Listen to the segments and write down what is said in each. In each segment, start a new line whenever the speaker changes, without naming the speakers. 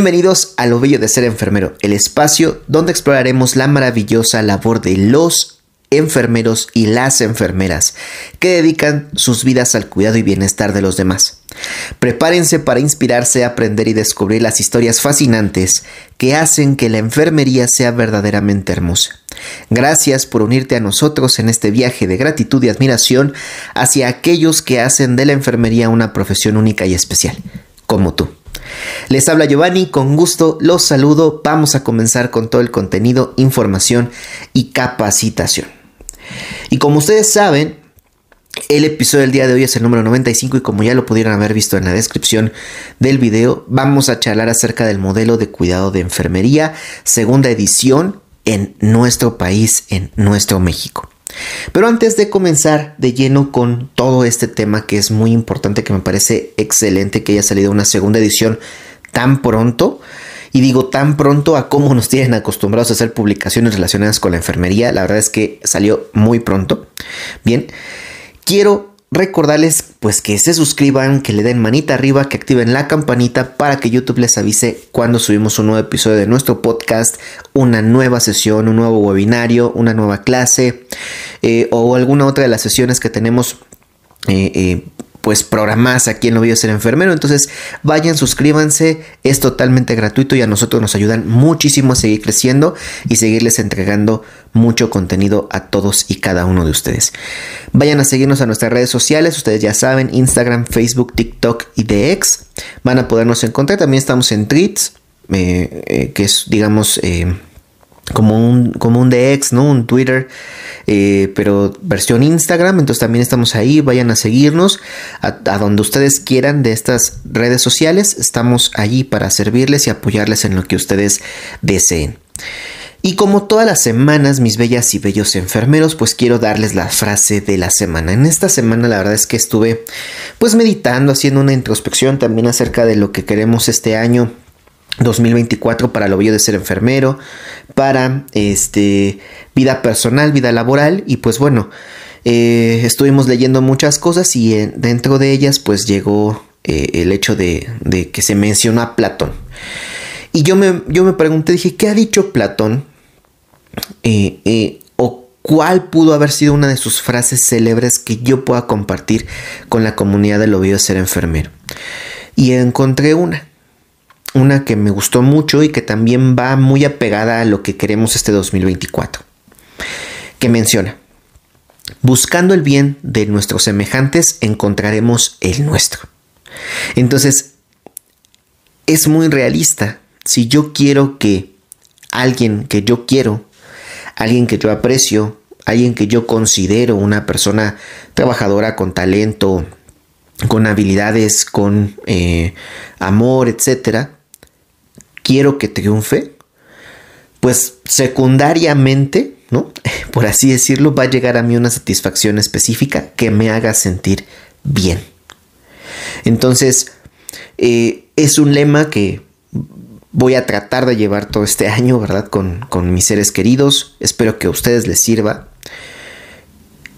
Bienvenidos a Lo Bello de Ser Enfermero, el espacio donde exploraremos la maravillosa labor de los enfermeros y las enfermeras que dedican sus vidas al cuidado y bienestar de los demás. Prepárense para inspirarse, aprender y descubrir las historias fascinantes que hacen que la enfermería sea verdaderamente hermosa. Gracias por unirte a nosotros en este viaje de gratitud y admiración hacia aquellos que hacen de la enfermería una profesión única y especial, como tú. Les habla Giovanni, con gusto los saludo. Vamos a comenzar con todo el contenido, información y capacitación. Y como ustedes saben, el episodio del día de hoy es el número 95 y como ya lo pudieron haber visto en la descripción del video, vamos a charlar acerca del modelo de cuidado de enfermería, segunda edición en nuestro país, en nuestro México. Pero antes de comenzar de lleno con todo este tema que es muy importante, que me parece excelente que haya salido una segunda edición tan pronto, y digo tan pronto a cómo nos tienen acostumbrados a hacer publicaciones relacionadas con la enfermería, la verdad es que salió muy pronto. Bien, quiero recordarles pues que se suscriban, que le den manita arriba, que activen la campanita para que YouTube les avise cuando subimos un nuevo episodio de nuestro podcast, una nueva sesión, un nuevo webinario, una nueva clase eh, o alguna otra de las sesiones que tenemos eh, eh, pues programas aquí en Lo Bello Ser Enfermero. Entonces vayan, suscríbanse, es totalmente gratuito y a nosotros nos ayudan muchísimo a seguir creciendo y seguirles entregando mucho contenido a todos y cada uno de ustedes. Vayan a seguirnos a nuestras redes sociales, ustedes ya saben, Instagram, Facebook, TikTok y DX. Van a podernos encontrar, también estamos en Tweets, eh, eh, que es digamos... Eh, como un, como un DX, ¿no? Un Twitter, eh, pero versión Instagram. Entonces también estamos ahí. Vayan a seguirnos a, donde ustedes quieran de estas redes sociales. Estamos allí para servirles y apoyarles en lo que ustedes deseen. Y como todas las semanas, mis bellas y bellos enfermeros, pues quiero darles la frase de la semana. En esta semana la verdad es que estuve pues meditando, haciendo una introspección también acerca de lo que queremos este año 2024 para lo bello de ser enfermero, para este, vida personal, vida laboral y pues bueno, eh, estuvimos leyendo muchas cosas y eh, dentro de ellas pues llegó eh, el hecho de, que se mencionó a Platón. Y yo me, yo me pregunté, dije, ¿qué ha dicho Platón? ¿O cuál pudo haber sido una de sus frases célebres que yo pueda compartir con la comunidad de lo bello de ser enfermero? Y encontré una una que me gustó mucho y que también va muy apegada a lo que queremos este 2024, que menciona, buscando el bien de nuestros semejantes encontraremos el nuestro. Entonces, es muy realista. Si yo quiero que alguien que yo quiero, alguien que yo aprecio, alguien que yo considero una persona trabajadora con talento, con habilidades, con eh, amor, etcétera, quiero que triunfe, pues secundariamente, ¿no? Por así decirlo, va a llegar a mí una satisfacción específica que me haga sentir bien. Entonces, eh, es un lema que voy a tratar de llevar todo este año, ¿verdad? Con, con mis seres queridos. Espero que a ustedes les sirva.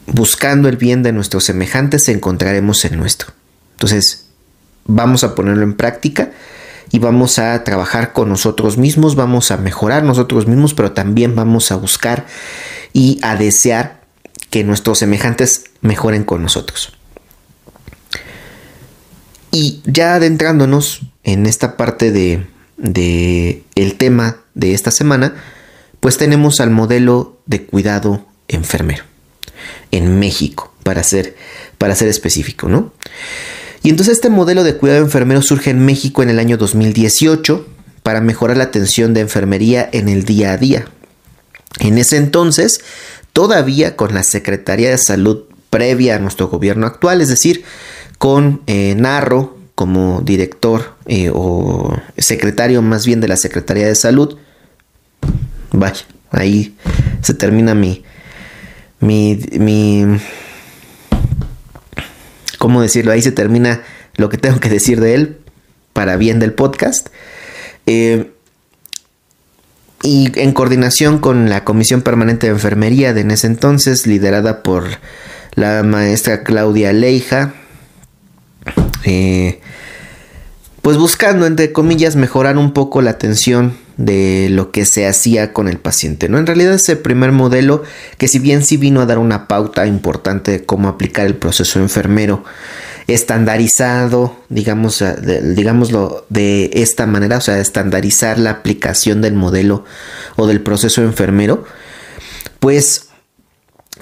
Buscando el bien de nuestros semejantes encontraremos el nuestro. Entonces, vamos a ponerlo en práctica y vamos a trabajar con nosotros mismos, vamos a mejorar nosotros mismos, pero también vamos a buscar y a desear que nuestros semejantes mejoren con nosotros. Y ya adentrándonos en esta parte de, de el tema de esta semana, pues tenemos al modelo de cuidado enfermero en México, para ser, para ser específico, ¿no? Y entonces este modelo de cuidado enfermero surge en México en el año 2018 para mejorar la atención de enfermería en el día a día. En ese entonces, todavía con la Secretaría de Salud previa a nuestro gobierno actual, es decir, con eh, Narro como director eh, o secretario más bien de la Secretaría de Salud. Vaya, ahí se termina mi, mi, mi ¿cómo decirlo? Ahí se termina lo que tengo que decir de él para bien del podcast. Eh, y en coordinación con la Comisión Permanente de Enfermería de en ese entonces, liderada por la maestra Claudia Leija, eh, pues buscando, entre comillas, mejorar un poco la atención de lo que se hacía con el paciente. ¿no? En realidad es el primer modelo que si bien sí vino a dar una pauta importante de cómo aplicar el proceso enfermero estandarizado, digamos, digámoslo de esta manera, o sea, estandarizar la aplicación del modelo o del proceso enfermero, pues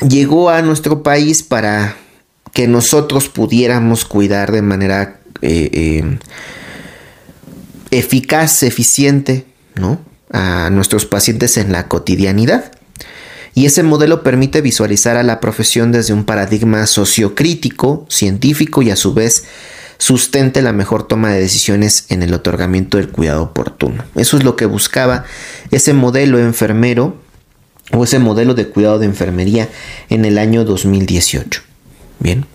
llegó a nuestro país para que nosotros pudiéramos cuidar de manera eh, eh, eficaz, eficiente, A nuestros pacientes en la cotidianidad. Y ese modelo permite visualizar a la profesión desde un paradigma sociocrítico, científico y a su vez sustente la mejor toma de decisiones en el otorgamiento del cuidado oportuno. Eso es lo que buscaba ese modelo enfermero o ese modelo de cuidado de enfermería en el año 2018. Bien.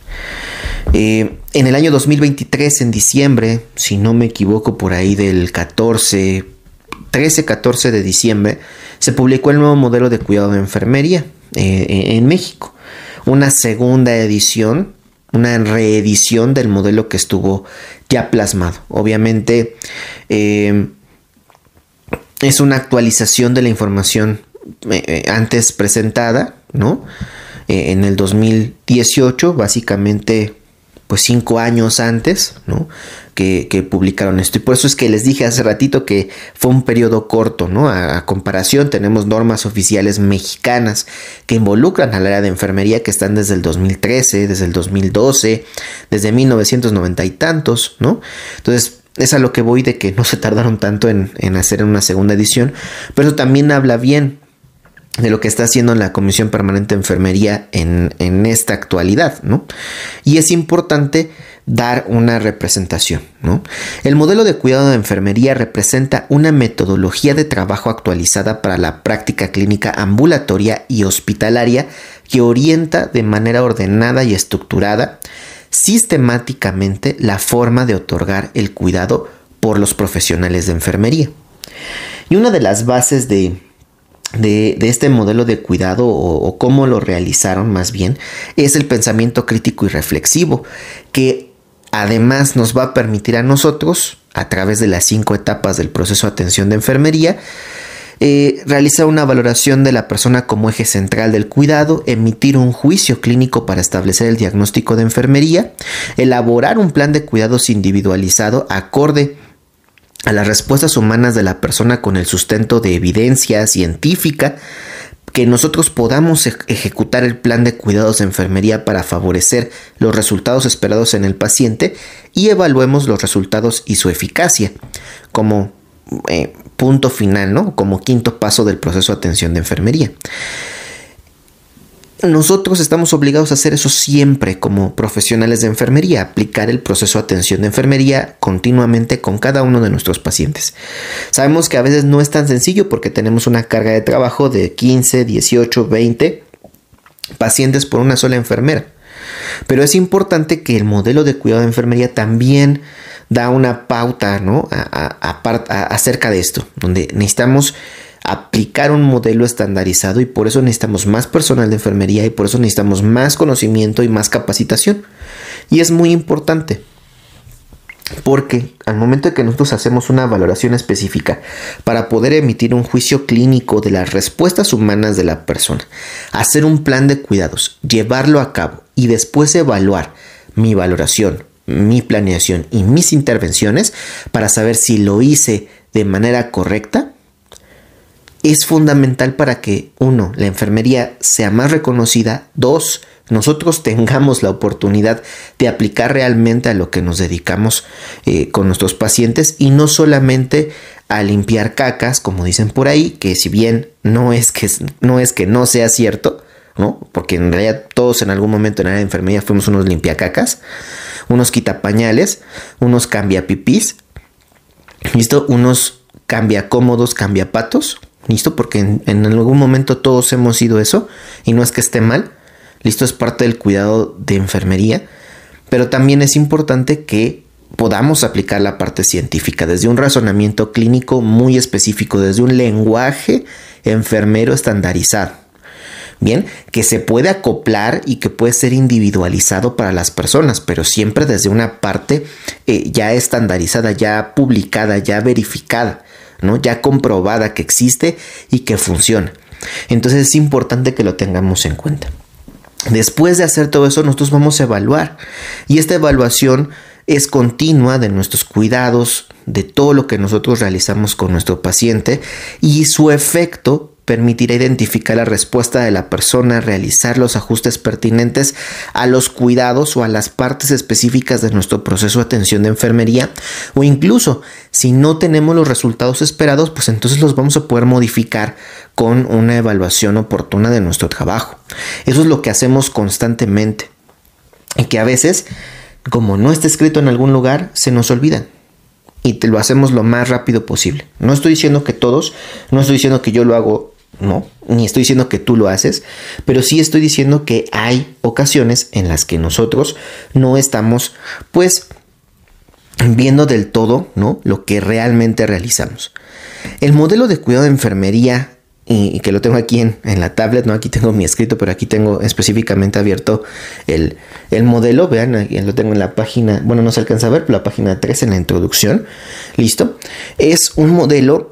Eh, en el año 2023, en diciembre, si no me equivoco, por ahí del 14, 13-14 de diciembre, se publicó el nuevo modelo de cuidado de enfermería eh, en México. Una segunda edición, una reedición del modelo que estuvo ya plasmado. Obviamente eh, es una actualización de la información antes presentada, ¿no? en el 2018, básicamente pues cinco años antes, ¿no? Que, publicaron esto. Y por eso es que les dije hace ratito que fue un periodo corto, ¿no? A, comparación, tenemos normas oficiales mexicanas que involucran al área de enfermería que están desde el 2013, desde el 2012, desde 1990 y tantos, ¿no? Entonces, es a lo que voy de que no se tardaron tanto en, en hacer una segunda edición, pero eso también habla bien de lo que está haciendo la Comisión Permanente de Enfermería en, en, esta actualidad, ¿no? Y es importante dar una representación, ¿no? El modelo de cuidado de enfermería representa una metodología de trabajo actualizada para la práctica clínica ambulatoria y hospitalaria que orienta de manera ordenada y estructurada sistemáticamente la forma de otorgar el cuidado por los profesionales de enfermería. Y una de las bases de de, este modelo de cuidado o, cómo lo realizaron más bien es el pensamiento crítico y reflexivo que además nos va a permitir a nosotros a través de las cinco etapas del proceso de atención de enfermería eh, realizar una valoración de la persona como eje central del cuidado, emitir un juicio clínico para establecer el diagnóstico de enfermería, elaborar un plan de cuidados individualizado acorde a las respuestas humanas de la persona con el sustento de evidencia científica, que nosotros podamos ejecutar el plan de cuidados de enfermería para favorecer los resultados esperados en el paciente y evaluemos los resultados y su eficacia como eh, punto final, ¿no? Como quinto paso del proceso de atención de enfermería nosotros estamos obligados a hacer eso siempre como profesionales de enfermería, aplicar el proceso de atención de enfermería continuamente con cada uno de nuestros pacientes. Sabemos que a veces no es tan sencillo porque tenemos una carga de trabajo de 15, 18, 20 pacientes por una sola enfermera. Pero es importante que el modelo de cuidado de enfermería también da una pauta ¿no? acerca de esto, donde necesitamos aplicar un modelo estandarizado y por eso necesitamos más personal de enfermería y por eso necesitamos más conocimiento y más capacitación. Y es muy importante porque al momento de que nosotros hacemos una valoración específica para poder emitir un juicio clínico de las respuestas humanas de la persona, hacer un plan de cuidados, llevarlo a cabo y después evaluar mi valoración, mi planeación y mis intervenciones para saber si lo hice de manera correcta, es fundamental para que, uno, la enfermería sea más reconocida, dos, nosotros tengamos la oportunidad de aplicar realmente a lo que nos dedicamos eh, con nuestros pacientes y no solamente a limpiar cacas, como dicen por ahí, que si bien no es que no, es que no sea cierto, ¿no? Porque en realidad todos en algún momento en la enfermería fuimos unos limpiacacas, unos quitapañales, unos cambiapipís, ¿listo? Unos cambia cómodos, cambia patos, ¿Listo? Porque en, algún momento todos hemos sido eso y no es que esté mal. ¿Listo? Es parte del cuidado de enfermería. Pero también es importante que podamos aplicar la parte científica desde un razonamiento clínico muy específico, desde un lenguaje enfermero estandarizado. Bien, que se puede acoplar y que puede ser individualizado para las personas, pero siempre desde una parte eh, ya estandarizada, ya publicada, ya verificada, ¿no? Ya comprobada que existe y que funciona. Entonces es importante que lo tengamos en cuenta. Después de hacer todo eso, nosotros vamos a evaluar. Y esta evaluación es continua de nuestros cuidados, de todo lo que nosotros realizamos con nuestro paciente y su efecto permitirá identificar la respuesta de la persona, realizar los ajustes pertinentes a los cuidados o a las partes específicas de nuestro proceso de atención de enfermería o incluso si no tenemos los resultados esperados, pues entonces los vamos a poder modificar con una evaluación oportuna de nuestro trabajo. Eso es lo que hacemos constantemente y que a veces, como no está escrito en algún lugar, se nos olvidan y te lo hacemos lo más rápido posible. No estoy diciendo que todos, no estoy diciendo que yo lo hago no, ni estoy diciendo que tú lo haces, pero sí estoy diciendo que hay ocasiones en las que nosotros no estamos, pues, viendo del todo, ¿no? Lo que realmente realizamos. El modelo de cuidado de enfermería, y, que lo tengo aquí en, la tablet, ¿no? Aquí tengo mi escrito, pero aquí tengo específicamente abierto el, el modelo, vean, lo tengo en la página, bueno, no se alcanza a ver, pero la página 3 en la introducción, listo. Es un modelo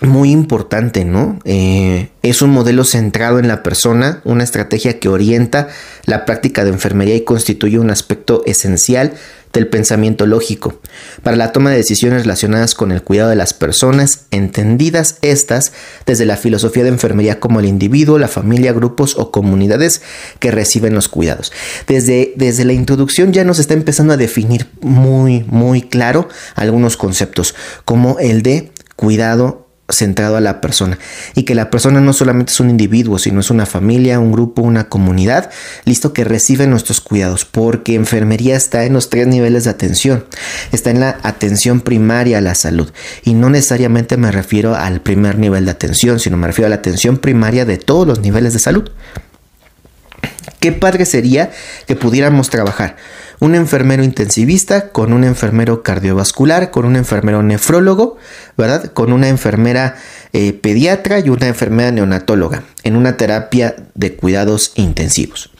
muy importante, ¿no? Eh, es un modelo centrado en la persona, una estrategia que orienta la práctica de enfermería y constituye un aspecto esencial del pensamiento lógico para la toma de decisiones relacionadas con el cuidado de las personas, entendidas estas desde la filosofía de enfermería como el individuo, la familia, grupos o comunidades que reciben los cuidados. Desde, desde la introducción ya nos está empezando a definir muy, muy claro algunos conceptos, como el de cuidado centrado a la persona y que la persona no solamente es un individuo, sino es una familia, un grupo, una comunidad, listo que recibe nuestros cuidados, porque enfermería está en los tres niveles de atención. Está en la atención primaria a la salud y no necesariamente me refiero al primer nivel de atención, sino me refiero a la atención primaria de todos los niveles de salud. Qué padre sería que pudiéramos trabajar un enfermero intensivista con un enfermero cardiovascular, con un enfermero nefrólogo, ¿verdad? Con una enfermera eh, pediatra y una enfermera neonatóloga en una terapia de cuidados intensivos,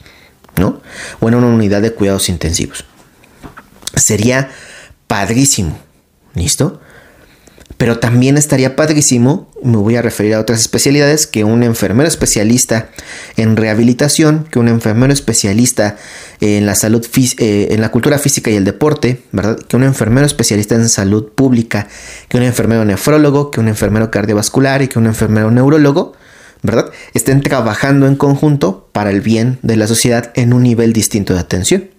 ¿no? O en una unidad de cuidados intensivos. Sería padrísimo, ¿listo? Pero también estaría padrísimo, me voy a referir a otras especialidades, que un enfermero especialista en rehabilitación, que un enfermero especialista en la salud, eh, en la cultura física y el deporte, ¿verdad? Que un enfermero especialista en salud pública, que un enfermero nefrólogo, que un enfermero cardiovascular y que un enfermero neurólogo, ¿verdad? Estén trabajando en conjunto para el bien de la sociedad en un nivel distinto de atención.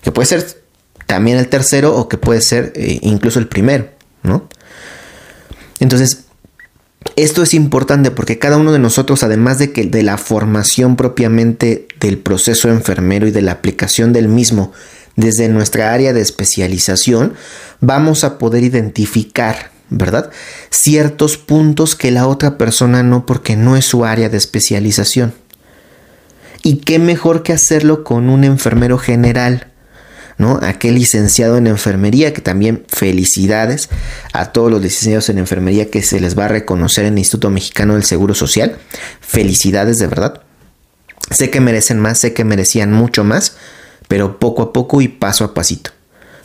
Que puede ser también el tercero o que puede ser eh, incluso el primero, ¿no? Entonces, esto es importante porque cada uno de nosotros, además de que de la formación propiamente del proceso enfermero y de la aplicación del mismo desde nuestra área de especialización, vamos a poder identificar, ¿verdad? Ciertos puntos que la otra persona no porque no es su área de especialización. Y qué mejor que hacerlo con un enfermero general ¿no? Aquel licenciado en enfermería, que también felicidades a todos los licenciados en enfermería que se les va a reconocer en el Instituto Mexicano del Seguro Social. Felicidades de verdad. Sé que merecen más, sé que merecían mucho más, pero poco a poco y paso a pasito.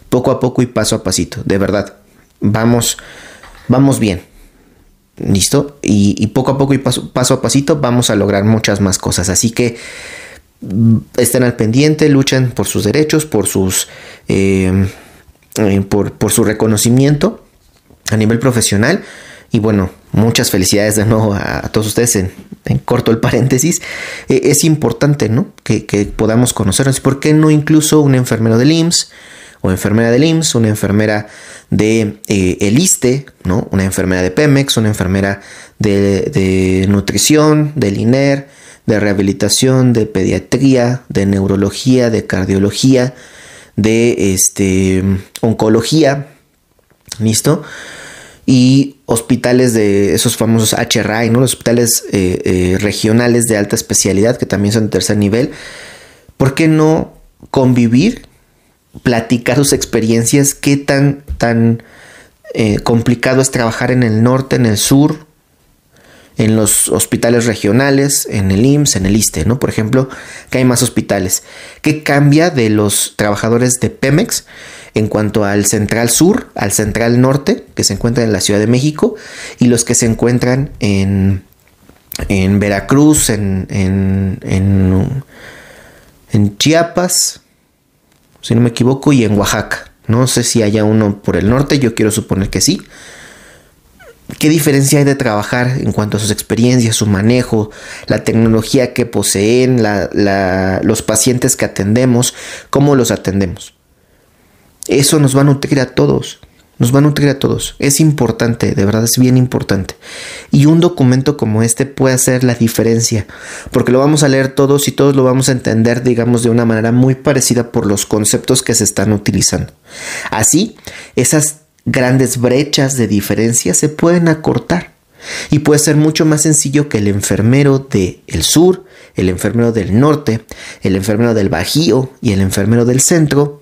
Poco a poco y paso a pasito, de verdad. Vamos, vamos bien. ¿Listo? Y, poco a poco y paso, paso a pasito vamos a lograr muchas más cosas. Así que estén al pendiente, luchan por sus derechos, por sus eh, eh, por, su reconocimiento a nivel profesional. Y bueno, muchas felicidades de nuevo a, todos ustedes en, corto el paréntesis. Eh, es importante, ¿no? Que, podamos conocernos. ¿Por qué no incluso un enfermero del IMSS o enfermera del IMSS, una enfermera de el ISTE, ¿no? Una enfermera de Pemex, una enfermera de, de nutrición, del INER, de rehabilitación, de pediatría, de neurología, de cardiología, de este, oncología, ¿listo? Y hospitales de esos famosos HRI, ¿no? Los hospitales eh, eh, regionales de alta especialidad, que también son de tercer nivel. ¿Por qué no convivir, platicar sus experiencias? ¿Qué tan, tan eh, complicado es trabajar en el norte, en el sur, en los hospitales regionales, en el IMSS, en el ISTE, ¿no? Por ejemplo, que hay más hospitales. ¿Qué cambia de los trabajadores de Pemex en cuanto al Central Sur, al Central Norte, que se encuentra en la Ciudad de México, y los que se encuentran en, en Veracruz, en, en, en Chiapas, si no me equivoco, y en Oaxaca. No sé si haya uno por el norte, yo quiero suponer que sí. ¿Qué diferencia hay de trabajar en cuanto a sus experiencias, su manejo, la tecnología que poseen, los pacientes que atendemos, cómo los atendemos? Eso nos va a nutrir a todos. Nos va a nutrir a todos. Es importante, de verdad es bien importante. Y un documento como este puede hacer la diferencia, porque lo vamos a leer todos y todos lo vamos a entender, digamos, de una manera muy parecida por los conceptos que se están utilizando. Así, esas grandes brechas de diferencia se pueden acortar. Y puede ser mucho más sencillo que el enfermero del sur, el enfermero del norte, el enfermero del bajío y el enfermero del centro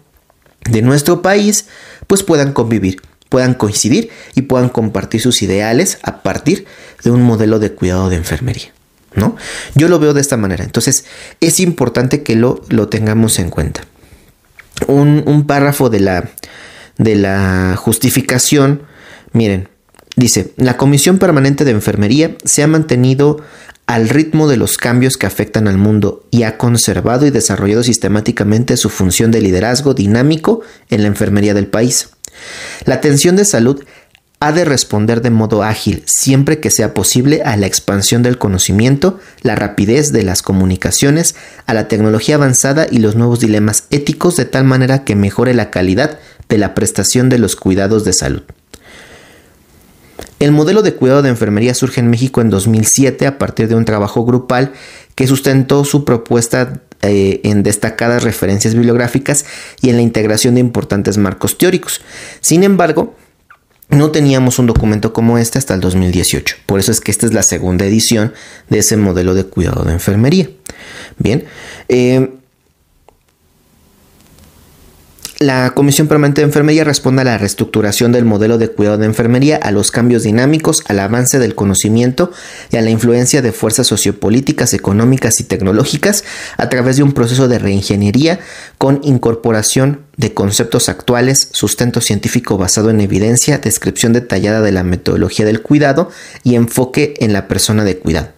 de nuestro país, pues puedan convivir, puedan coincidir y puedan compartir sus ideales a partir de un modelo de cuidado de enfermería. ¿no? Yo lo veo de esta manera. Entonces, es importante que lo, lo tengamos en cuenta. Un, un párrafo de la, de la justificación, miren, dice, la Comisión Permanente de Enfermería se ha mantenido al ritmo de los cambios que afectan al mundo y ha conservado y desarrollado sistemáticamente su función de liderazgo dinámico en la enfermería del país. La atención de salud ha de responder de modo ágil, siempre que sea posible, a la expansión del conocimiento, la rapidez de las comunicaciones, a la tecnología avanzada y los nuevos dilemas éticos de tal manera que mejore la calidad de la prestación de los cuidados de salud. El modelo de cuidado de enfermería surge en México en 2007 a partir de un trabajo grupal que sustentó su propuesta eh, en destacadas referencias bibliográficas y en la integración de importantes marcos teóricos. Sin embargo, no teníamos un documento como este hasta el 2018. Por eso es que esta es la segunda edición de ese modelo de cuidado de enfermería. Bien, eh, la Comisión Permanente de Enfermería responde a la reestructuración del modelo de cuidado de enfermería, a los cambios dinámicos, al avance del conocimiento y a la influencia de fuerzas sociopolíticas, económicas y tecnológicas a través de un proceso de reingeniería con incorporación de conceptos actuales, sustento científico basado en evidencia, descripción detallada de la metodología del cuidado y enfoque en la persona de cuidado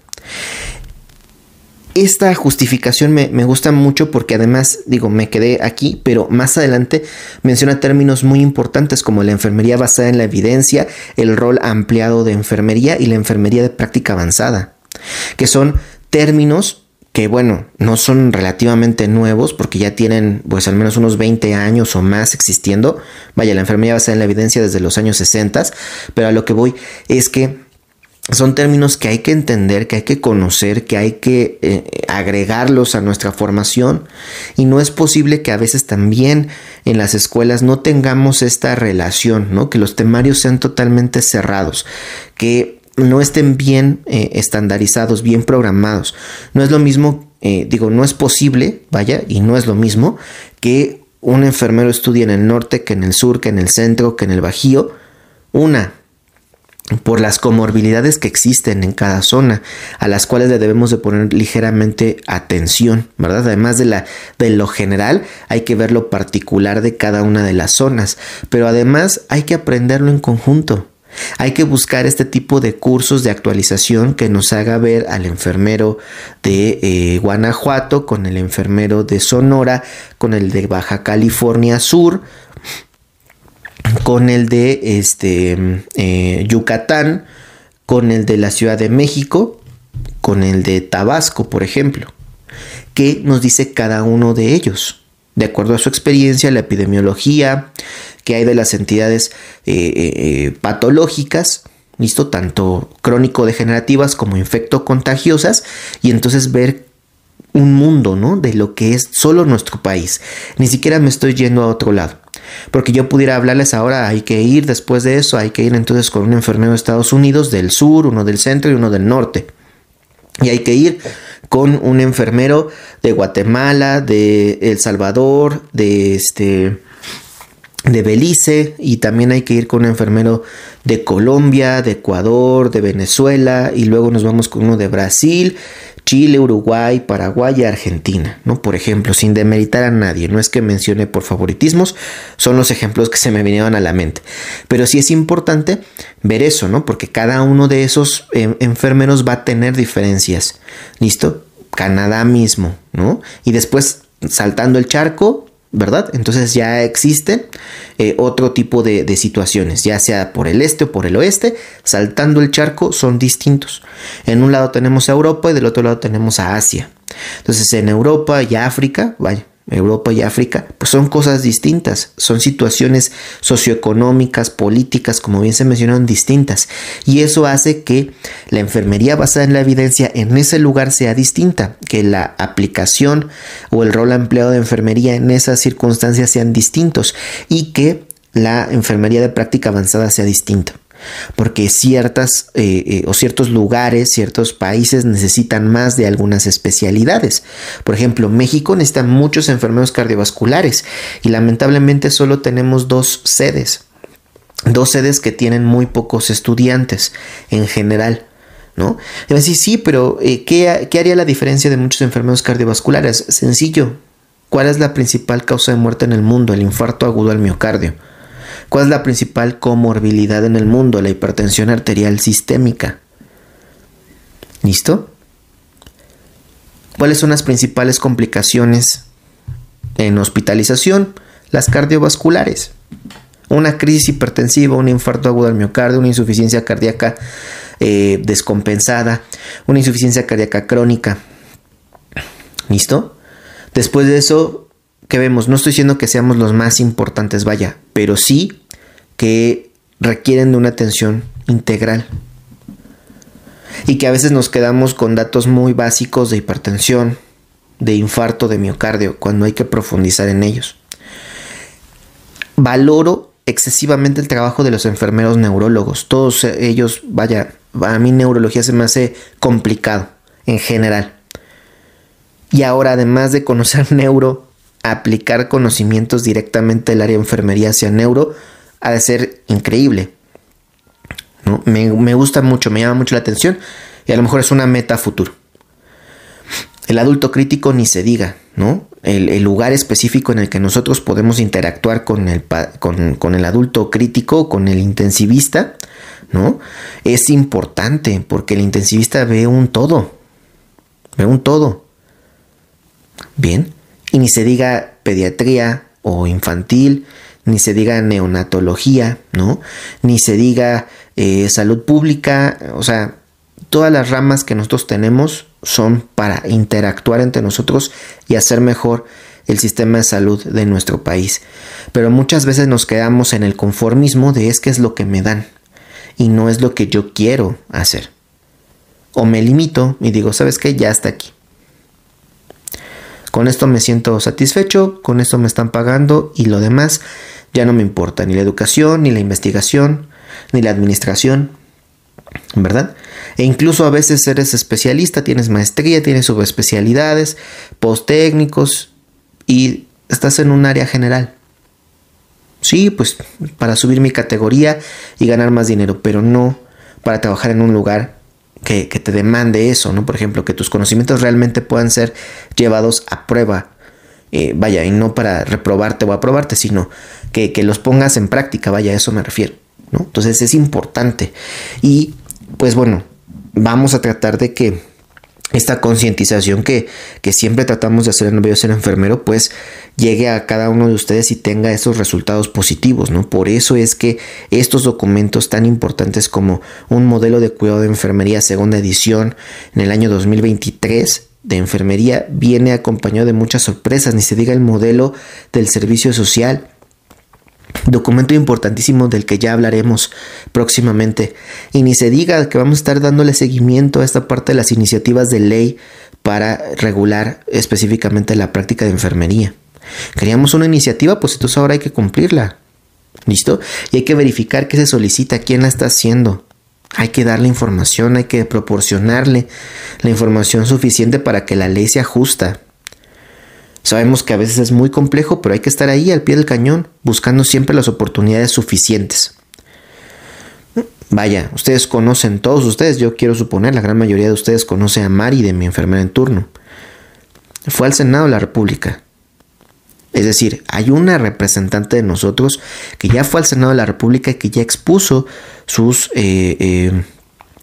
esta justificación me, gusta mucho porque además, digo, me quedé aquí, pero más adelante menciona términos muy importantes como la enfermería basada en la evidencia, el rol ampliado de enfermería y la enfermería de práctica avanzada, que son términos que bueno, no son relativamente nuevos porque ya tienen pues al menos unos 20 años o más existiendo. Vaya, la enfermería basada en la evidencia desde los años 60, pero a lo que voy es que son términos que hay que entender, que hay que conocer, que hay que eh, agregarlos a nuestra formación y no es posible que a veces también en las escuelas no tengamos esta relación, ¿no? que los temarios sean totalmente cerrados, que no estén bien eh, estandarizados, bien programados. No es lo mismo, eh, digo, no es posible, vaya, y no es lo mismo que un enfermero estudie en el norte, que en el sur, que en el centro, que en el bajío. Una, por las comorbilidades que existen en cada zona, a las cuales le debemos de poner ligeramente atención, ¿verdad? Además de, la, de lo general, hay que ver lo particular de cada una de las zonas, pero además hay que aprenderlo en conjunto. Hay que buscar este tipo de cursos de actualización que nos haga ver al enfermero de eh, Guanajuato con el enfermero de Sonora, con el de Baja California Sur, con el de este, eh, Yucatán, con el de la Ciudad de México, con el de Tabasco, por ejemplo. ¿Qué nos dice cada uno de ellos? De acuerdo a su experiencia, la epidemiología, que hay de las entidades eh, eh, patológicas, listo, tanto crónico-degenerativas como infecto-contagiosas, y entonces ver un mundo, ¿no? De lo que es solo nuestro país. Ni siquiera me estoy yendo a otro lado. Porque yo pudiera hablarles ahora, hay que ir después de eso, hay que ir entonces con un enfermero de Estados Unidos, del sur, uno del centro y uno del norte. Y hay que ir con un enfermero de Guatemala, de El Salvador, de este de Belice y también hay que ir con un enfermero de Colombia, de Ecuador, de Venezuela y luego nos vamos con uno de Brasil, Chile, Uruguay, Paraguay y Argentina, ¿no? Por ejemplo, sin demeritar a nadie, no es que mencione por favoritismos, son los ejemplos que se me vinieron a la mente. Pero sí es importante ver eso, ¿no? Porque cada uno de esos eh, enfermeros va a tener diferencias. ¿Listo? Canadá mismo, ¿no? Y después saltando el charco, ¿verdad? Entonces ya existen eh, otro tipo de, de, situaciones, ya sea por el este o por el oeste, saltando el charco son distintos. En un lado tenemos a Europa y del otro lado tenemos a Asia. Entonces en Europa y África, vaya, Europa y África, pues son cosas distintas, son situaciones socioeconómicas, políticas, como bien se mencionaron, distintas. Y eso hace que la enfermería basada en la evidencia en ese lugar sea distinta, que la aplicación o el rol empleado de enfermería en esas circunstancias sean distintos y que la enfermería de práctica avanzada sea distinta porque ciertas eh, eh, o ciertos lugares, ciertos países necesitan más de algunas especialidades. Por ejemplo, México necesita muchos enfermeros cardiovasculares y lamentablemente solo tenemos dos sedes, dos sedes que tienen muy pocos estudiantes en general. ¿No? Y sí, pero eh, ¿qué, ¿qué haría la diferencia de muchos enfermeros cardiovasculares? Sencillo. ¿Cuál es la principal causa de muerte en el mundo? El infarto agudo al miocardio. ¿Cuál es la principal comorbilidad en el mundo? La hipertensión arterial sistémica. ¿Listo? ¿Cuáles son las principales complicaciones en hospitalización? Las cardiovasculares. Una crisis hipertensiva, un infarto agudo al miocardio, una insuficiencia cardíaca eh, descompensada, una insuficiencia cardíaca crónica. ¿Listo? Después de eso, ¿qué vemos? No estoy diciendo que seamos los más importantes, vaya, pero sí que requieren de una atención integral. Y que a veces nos quedamos con datos muy básicos de hipertensión, de infarto de miocardio, cuando hay que profundizar en ellos. Valoro excesivamente el trabajo de los enfermeros neurólogos. Todos ellos, vaya, a mí neurología se me hace complicado en general. Y ahora, además de conocer neuro, aplicar conocimientos directamente del área de enfermería hacia neuro ha de ser increíble. ¿no? Me, gusta mucho, me llama mucho la atención y a lo mejor es una meta futuro. El adulto crítico ni se diga, ¿no? El, lugar específico en el que nosotros podemos interactuar con el, con, con el adulto crítico, con el intensivista, ¿no? Es importante porque el intensivista ve un todo, ve un todo. Bien, y ni se diga pediatría o infantil, ni se diga neonatología, ¿no? Ni se diga eh, salud pública, o sea, todas las ramas que nosotros tenemos son para interactuar entre nosotros y hacer mejor el sistema de salud de nuestro país. Pero muchas veces nos quedamos en el conformismo de es que es lo que me dan y no es lo que yo quiero hacer. O me limito y digo, ¿sabes qué? Ya está aquí. Con esto me siento satisfecho, con esto me están pagando y lo demás ya no me importa, ni la educación, ni la investigación, ni la administración, ¿verdad? E incluso a veces eres especialista, tienes maestría, tienes subespecialidades, post técnicos y estás en un área general. Sí, pues para subir mi categoría y ganar más dinero, pero no para trabajar en un lugar que, te demande eso, ¿no? Por ejemplo, que tus conocimientos realmente puedan ser llevados a prueba. Eh, vaya, y no para reprobarte o aprobarte, sino que, que, los pongas en práctica, vaya, a eso me refiero, ¿no? Entonces es importante. Y pues bueno, vamos a tratar de que esta concientización que, que, siempre tratamos de hacer en el ser enfermero, pues llegue a cada uno de ustedes y tenga esos resultados positivos, ¿no? Por eso es que estos documentos tan importantes como un modelo de cuidado de enfermería segunda edición en el año 2023 de enfermería viene acompañado de muchas sorpresas, ni se diga el modelo del servicio social Documento importantísimo del que ya hablaremos próximamente. Y ni se diga que vamos a estar dándole seguimiento a esta parte de las iniciativas de ley para regular específicamente la práctica de enfermería. Queríamos una iniciativa, pues entonces ahora hay que cumplirla. ¿Listo? Y hay que verificar qué se solicita, quién la está haciendo. Hay que darle información, hay que proporcionarle la información suficiente para que la ley sea justa. Sabemos que a veces es muy complejo, pero hay que estar ahí al pie del cañón, buscando siempre las oportunidades suficientes. Vaya, ustedes conocen, todos ustedes, yo quiero suponer, la gran mayoría de ustedes conoce a Mari de mi enfermera en turno. Fue al Senado de la República. Es decir, hay una representante de nosotros que ya fue al Senado de la República y que ya expuso sus eh, eh,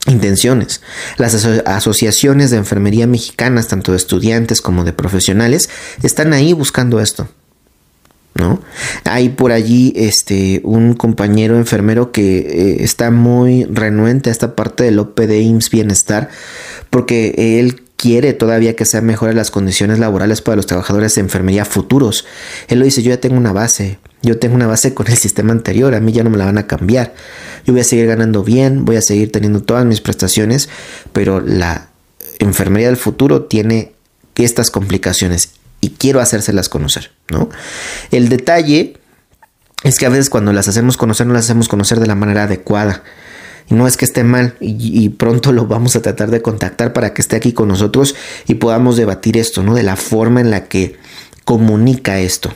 intenciones. Las asociaciones de enfermería mexicanas, tanto de estudiantes como de profesionales, están ahí buscando esto. ¿No? Hay por allí este, un compañero enfermero que eh, está muy renuente a esta parte del OPD IMSS Bienestar porque él quiere todavía que sean mejores las condiciones laborales para los trabajadores de enfermería futuros. Él lo dice, yo ya tengo una base, yo tengo una base con el sistema anterior, a mí ya no me la van a cambiar. Yo voy a seguir ganando bien, voy a seguir teniendo todas mis prestaciones, pero la enfermería del futuro tiene estas complicaciones y quiero hacérselas conocer, ¿no? El detalle es que a veces cuando las hacemos conocer no las hacemos conocer de la manera adecuada. Y no es que esté mal y, pronto lo vamos a tratar de contactar para que esté aquí con nosotros y podamos debatir esto, ¿no? De la forma en la que comunica esto.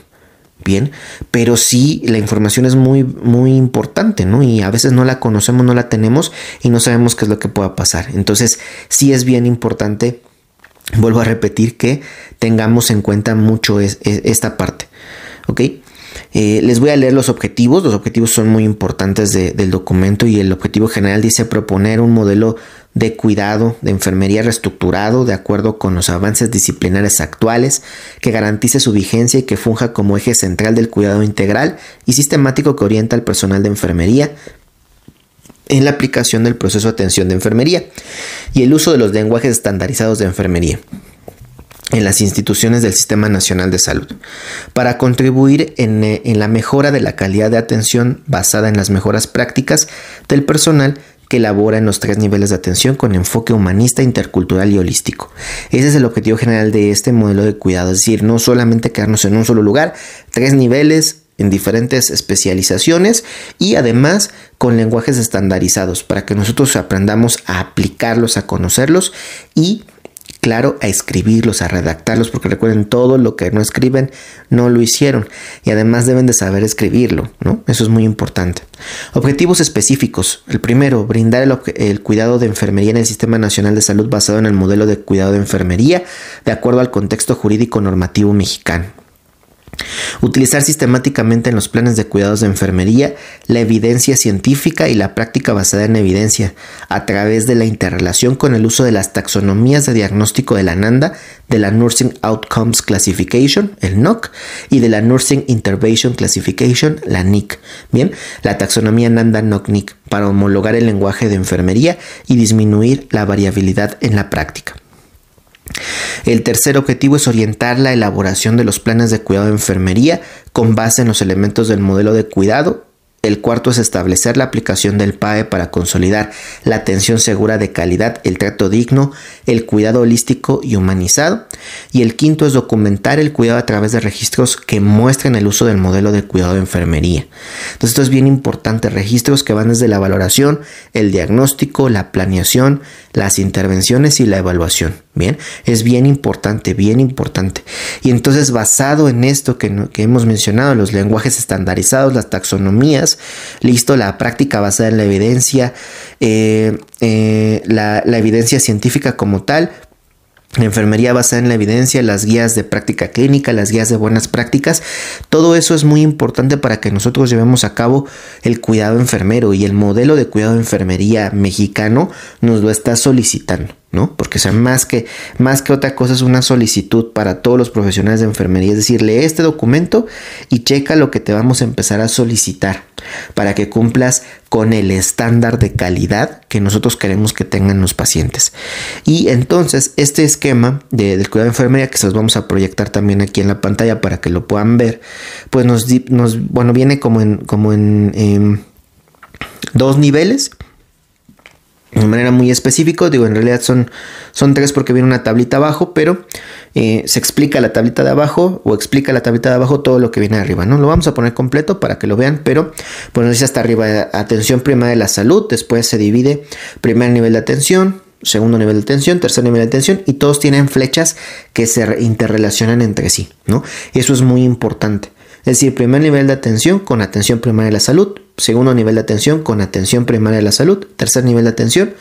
Bien, pero sí la información es muy, muy importante, ¿no? Y a veces no la conocemos, no la tenemos y no sabemos qué es lo que pueda pasar. Entonces, sí es bien importante, vuelvo a repetir, que tengamos en cuenta mucho esta parte, ¿ok? Eh, les voy a leer los objetivos. Los objetivos son muy importantes del documento y el objetivo general dice proponer un modelo de cuidado de enfermería reestructurado de acuerdo con los avances disciplinares actuales, que garantice su vigencia y que funja como eje central del cuidado integral y sistemático que orienta al personal de enfermería en la aplicación del proceso de atención de enfermería y el uso de los lenguajes estandarizados de enfermería en las instituciones del Sistema Nacional de Salud, para contribuir en, en, la mejora de la calidad de atención basada en las mejoras prácticas del personal que elabora en los tres niveles de atención con enfoque humanista, intercultural y holístico. Ese es el objetivo general de este modelo de cuidado, es decir, no solamente quedarnos en un solo lugar, tres niveles en diferentes especializaciones y además con lenguajes estandarizados para que nosotros aprendamos a aplicarlos, a conocerlos y claro, a escribirlos, a redactarlos, porque recuerden, todo lo que no escriben no lo hicieron y además deben de saber escribirlo, ¿no? Eso es muy importante. Objetivos específicos. El primero, brindar el, el, cuidado de enfermería en el Sistema Nacional de Salud basado en el modelo de cuidado de enfermería de acuerdo al contexto jurídico normativo mexicano. Utilizar sistemáticamente en los planes de cuidados de enfermería la evidencia científica y la práctica basada en evidencia a través de la interrelación con el uso de las taxonomías de diagnóstico de la NANDA, de la Nursing Outcomes Classification, el NOC, y de la Nursing Intervention Classification, la NIC. Bien, la taxonomía NANDA-NOC-NIC para homologar el lenguaje de enfermería y disminuir la variabilidad en la práctica. El tercer objetivo es orientar la elaboración de los planes de cuidado de enfermería con base en los elementos del modelo de cuidado el cuarto es establecer la aplicación del PAE para consolidar la atención segura de calidad, el trato digno, el cuidado holístico y humanizado. Y el quinto es documentar el cuidado a través de registros que muestren el uso del modelo de cuidado de enfermería. Entonces esto es bien importante, registros que van desde la valoración, el diagnóstico, la planeación, las intervenciones y la evaluación. Bien, es bien importante, bien importante. Y entonces basado en esto que, que hemos mencionado, los lenguajes estandarizados, las taxonomías, listo, la práctica basada en la evidencia, eh, eh, la, la evidencia científica como tal, la enfermería basada en la evidencia, las guías de práctica clínica, las guías de buenas prácticas, todo eso es muy importante para que nosotros llevemos a cabo el cuidado enfermero y el modelo de cuidado de enfermería mexicano nos lo está solicitando. ¿No? Porque sea, más que, más que otra cosa es una solicitud para todos los profesionales de enfermería, es decir, lee este documento y checa lo que te vamos a empezar a solicitar para que cumplas con el estándar de calidad que nosotros queremos que tengan los pacientes. Y entonces, este esquema de, del cuidado de enfermería, que se los vamos a proyectar también aquí en la pantalla para que lo puedan ver, pues nos, bueno, viene como en, como en, en dos niveles de manera muy específica, digo, en realidad son, son tres porque viene una tablita abajo, pero eh, se explica la tablita de abajo o explica la tablita de abajo todo lo que viene arriba, ¿no? Lo vamos a poner completo para que lo vean, pero pues dice hasta arriba atención primaria de la salud, después se divide primer nivel de atención, segundo nivel de atención, tercer nivel de atención y todos tienen flechas que se interrelacionan entre sí, ¿no? Y eso es muy importante. Es decir, primer nivel de atención con atención primaria de la salud, segundo nivel de atención con atención primaria de la salud, tercer nivel de atención,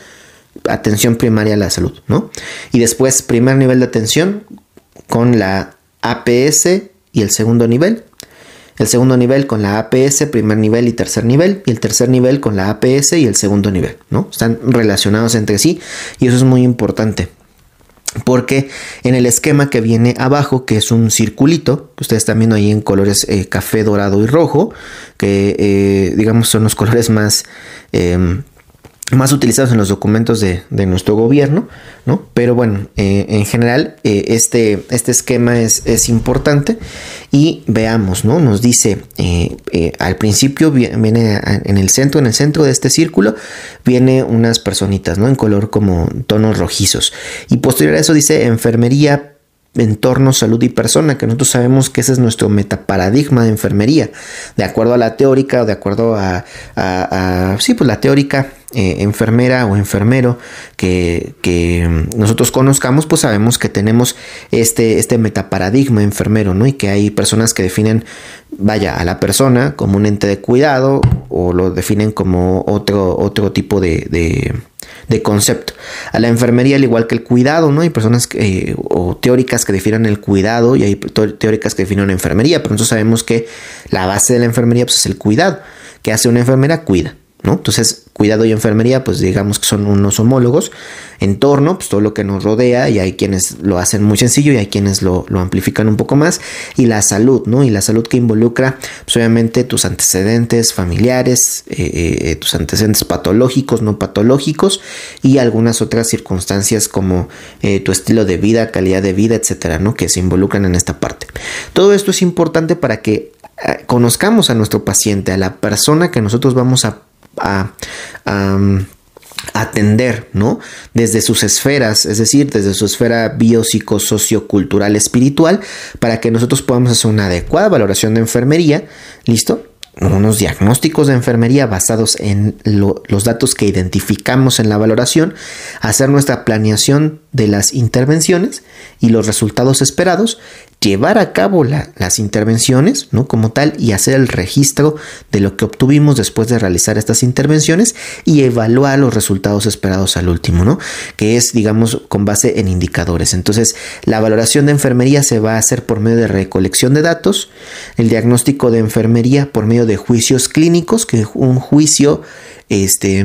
atención primaria de la salud, ¿no? Y después primer nivel de atención con la APS y el segundo nivel, el segundo nivel con la APS, primer nivel y tercer nivel, y el tercer nivel con la APS y el segundo nivel, ¿no? Están relacionados entre sí y eso es muy importante. Porque en el esquema que viene abajo, que es un circulito, que ustedes están viendo ahí en colores eh, café, dorado y rojo, que eh, digamos son los colores más em, más utilizados en los documentos de, nuestro gobierno, ¿no? Pero bueno, eh, en general eh, este, este esquema es, es, importante y veamos, ¿no? Nos dice, eh, al principio viene en el centro, en el centro de este círculo, viene unas personitas, ¿no? En color como tonos rojizos. Y posterior a eso dice enfermería entorno, salud y persona, que nosotros sabemos que ese es nuestro metaparadigma de enfermería, de acuerdo a la teórica o de acuerdo a, sí, pues la teórica eh, enfermera o enfermero que, que, nosotros conozcamos, pues sabemos que tenemos este, este metaparadigma enfermero, ¿no? Y que hay personas que definen, vaya, a la persona como un ente de cuidado o lo definen como otro, otro tipo de concepto. A la enfermería, al igual que el cuidado, ¿no? Hay personas que, o teóricas que definen el cuidado y hay teóricas que definen la enfermería, pero nosotros sabemos que la base de la enfermería pues, es el cuidado. que hace una enfermera? Cuida. Entonces, cuidado y enfermería, pues digamos que son unos homólogos. Entorno, pues todo lo que nos rodea, y hay quienes lo hacen muy sencillo y hay quienes lo, amplifican un poco más. Y la salud, ¿no? Y la salud que involucra, pues obviamente, tus antecedentes familiares, eh, eh, tus antecedentes patológicos, no patológicos, y algunas otras circunstancias como eh, tu estilo de vida, calidad de vida, etcétera, ¿no? Que se involucran en esta parte. Todo esto es importante para que conozcamos a nuestro paciente, a la persona que nosotros vamos a a, atender, ¿no? Desde sus esferas, es decir, desde su esfera biopsicosociocultural espiritual, para que nosotros podamos hacer una adecuada valoración de enfermería, ¿listo? unos diagnósticos de enfermería basados en los datos que identificamos en la valoración, hacer nuestra planeación de las intervenciones y los resultados esperados llevar a cabo las intervenciones, ¿no? Como tal, y hacer el registro de lo que obtuvimos después de realizar estas intervenciones y evaluar los resultados esperados al último, ¿no? Que es, digamos, con base en indicadores. Entonces, la valoración de enfermería se va a hacer por medio de recolección de datos, el diagnóstico de enfermería por medio de juicios clínicos, que un juicio, este,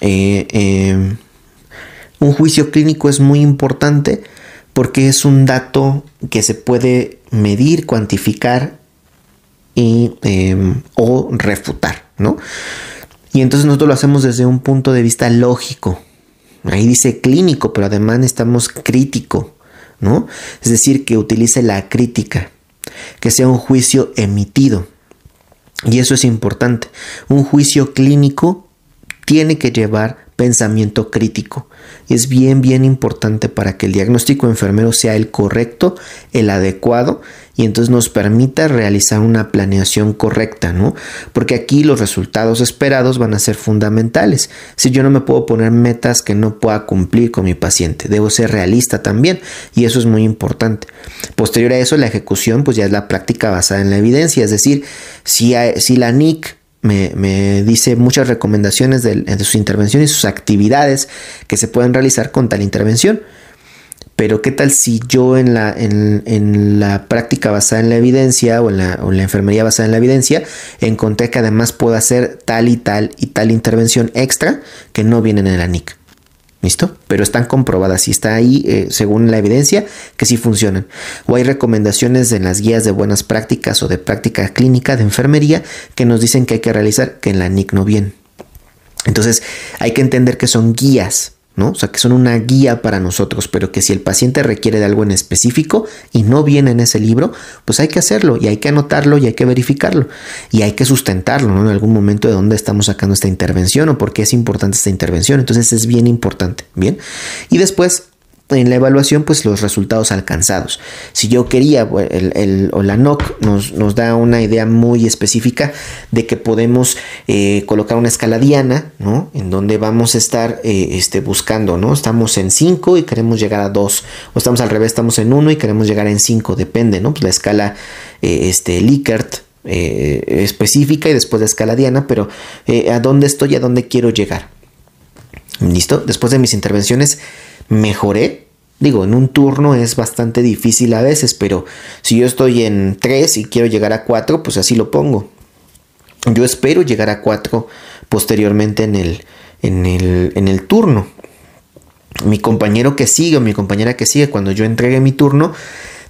eh, eh, un juicio clínico es muy importante porque es un dato que se puede medir, cuantificar y, em, o refutar, ¿no? Y entonces nosotros lo hacemos desde un punto de vista lógico. Ahí dice clínico, pero además estamos crítico, ¿no? Es decir, que utilice la crítica, que sea un juicio emitido. Y eso es importante. Un juicio clínico tiene que llevar pensamiento crítico. Es bien, bien importante para que el diagnóstico enfermero sea el correcto, el adecuado y entonces nos permita realizar una planeación correcta, ¿no? Porque aquí los resultados esperados van a ser fundamentales. Si yo no me puedo poner metas que no pueda cumplir con mi paciente, debo ser realista también y eso es muy importante. Posterior a eso, la ejecución pues ya es la práctica basada en la evidencia, es decir, si, si la NIC me, dice muchas recomendaciones de, sus intervenciones y sus actividades que se pueden realizar con tal intervención. Pero qué tal si yo en la, en, la práctica basada en la evidencia o en la, o en la, enfermería basada en la evidencia encontré que además puedo hacer tal y tal y tal intervención extra que no vienen en la NIC. ¿Listo? Pero están comprobadas y está ahí, eh, según la evidencia, que sí funcionan. O hay recomendaciones en las guías de buenas prácticas o de práctica clínica de enfermería que nos dicen que hay que realizar que en la NIC no vienen. Entonces, hay que entender que son guías, ¿no? O sea, que son una guía para nosotros, pero que si el paciente requiere de algo en específico y no viene en ese libro, pues hay que hacerlo y hay que anotarlo y hay que verificarlo y hay que sustentarlo, ¿no? En algún momento de dónde estamos sacando esta intervención o por qué es importante esta intervención. Entonces es bien importante, ¿bien? Y después en la evaluación pues los resultados alcanzados. Si yo quería, el, o la NOC nos, nos, da una idea muy específica de que podemos eh, colocar una escala diana, ¿no? En donde vamos a estar eh, este, buscando, ¿no? Estamos en 5 y queremos llegar a 2, o estamos al revés, estamos en 1 y queremos llegar en 5, depende, ¿no? Pues la escala eh, este, Likert específica y después la escala diana, pero a dónde estoy, a dónde quiero llegar. ¿Listo? Después de mis intervenciones mejoré. Digo, en un turno es bastante difícil a veces, pero si yo estoy en 3 y quiero llegar a 4, pues así lo pongo. Yo espero llegar a 4 posteriormente en el, en el, en el turno. Mi compañero que sigue o mi compañera que sigue cuando yo entregue mi turno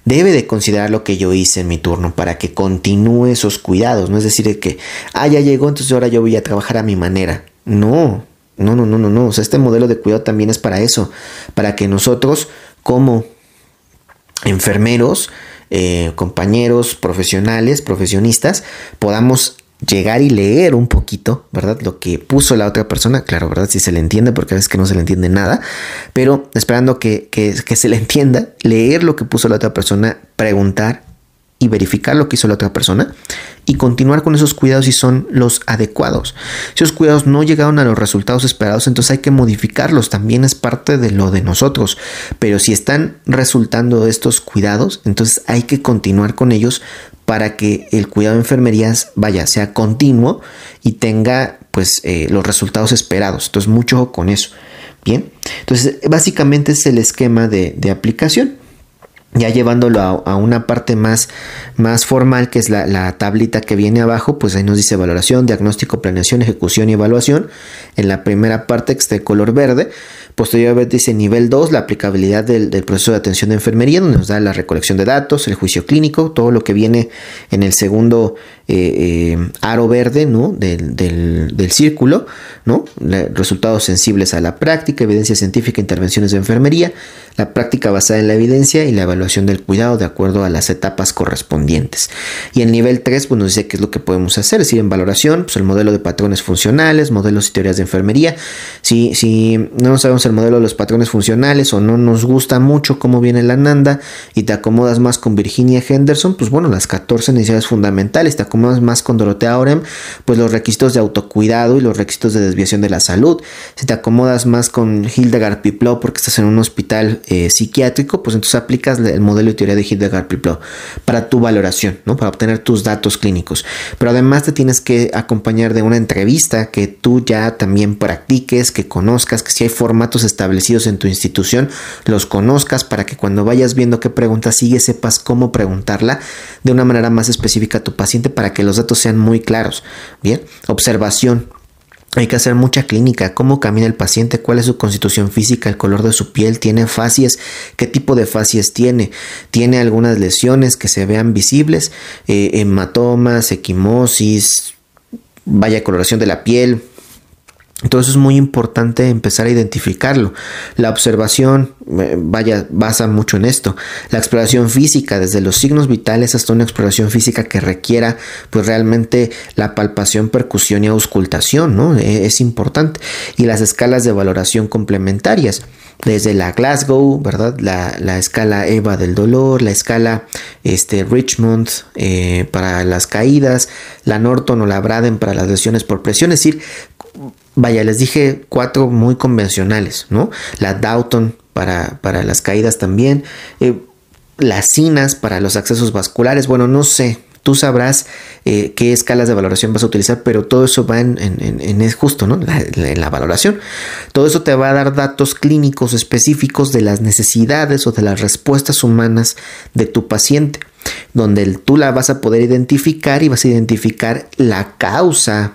debe de considerar lo que yo hice en mi turno para que continúe esos cuidados. No es decir que, ah, ya llegó, entonces ahora yo voy a trabajar a mi manera. No, no, no, no, no, no. O sea, este modelo de cuidado también es para eso, para que nosotros como enfermeros, eh, compañeros, profesionales, profesionistas, podamos llegar y leer un poquito, ¿verdad? Lo que puso la otra persona, claro, ¿verdad? Si se le entiende, porque a veces que no se le entiende nada, pero esperando que, que se le entienda, leer lo que puso la otra persona, preguntar y verificar lo que hizo la otra persona y continuar con esos cuidados si son los adecuados. Si esos cuidados no llegaron a los resultados esperados, entonces hay que modificarlos, también es parte de lo de nosotros. Pero si están resultando estos cuidados, entonces hay que continuar con ellos para que el cuidado de enfermerías vaya, sea continuo y tenga pues eh, los resultados esperados. Entonces mucho con eso. Bien, entonces básicamente es el esquema de, de aplicación ya llevándolo a, una parte más, más formal, que es la, la, tablita que viene abajo, pues ahí nos dice valoración, diagnóstico, planeación, ejecución y evaluación. En la primera parte que está de color verde, Posteriormente dice nivel 2, la aplicabilidad del, proceso de atención de enfermería, donde nos da la recolección de datos, el juicio clínico, todo lo que viene en el segundo eh, eh, aro verde ¿no? del, círculo, ¿no? resultados sensibles a la práctica, evidencia científica, intervenciones de enfermería, la práctica basada en la evidencia y la evaluación del cuidado de acuerdo a las etapas correspondientes. Y el nivel 3 pues, nos dice qué es lo que podemos hacer, es decir, en valoración, pues el modelo de patrones funcionales, modelos y teorías de enfermería. Si, si no sabemos el modelo de los patrones funcionales o no nos gusta mucho cómo viene la Nanda y te acomodas más con Virginia Henderson, pues bueno, las 14 necesidades fundamentales, te acomodas más con Dorotea Orem, pues los requisitos de autocuidado y los requisitos de desviación de la salud. Si te acomodas más con Hildegard Piplo porque estás en un hospital eh, psiquiátrico, pues entonces aplicas el modelo de teoría de Hildegard Piplo para tu valoración, ¿no? Para obtener tus datos clínicos. Pero además te tienes que acompañar de una entrevista que tú ya también practiques, que conozcas, que si hay formatos establecidos en tu institución, los conozcas para que cuando vayas viendo qué pregunta sigue sepas cómo preguntarla de una manera más específica a tu paciente para que los datos sean muy claros. Bien, observación. Hay que hacer mucha clínica, cómo camina el paciente, cuál es su constitución física, el color de su piel, tiene fascias, qué tipo de fascias tiene, tiene algunas lesiones que se vean visibles, eh, hematomas, equimosis, vaya coloración de la piel, eso es muy importante empezar a identificarlo. La observación, eh, vaya, basa mucho en esto. La exploración física, desde los signos vitales hasta una exploración física que requiera, pues realmente la palpación, percusión y auscultación, ¿no? E, es importante. Y las escalas de valoración complementarias desde la Glasgow, ¿verdad? La, escala EVA del dolor, la escala este, Richmond eh, para las caídas, la Norton o la Braden para las lesiones por presión, es decir, vaya, les dije cuatro muy convencionales, ¿no? La Downton para, para las caídas también, eh, las CINAS para los accesos vasculares, bueno, no sé, tú sabrás eh, qué escalas de valoración vas a utilizar, pero todo eso va en, en, es justo, ¿no? en la valoración. Todo eso te va a dar datos clínicos específicos de las necesidades o de las respuestas humanas de tu paciente, donde tú la vas a poder identificar y vas a identificar la causa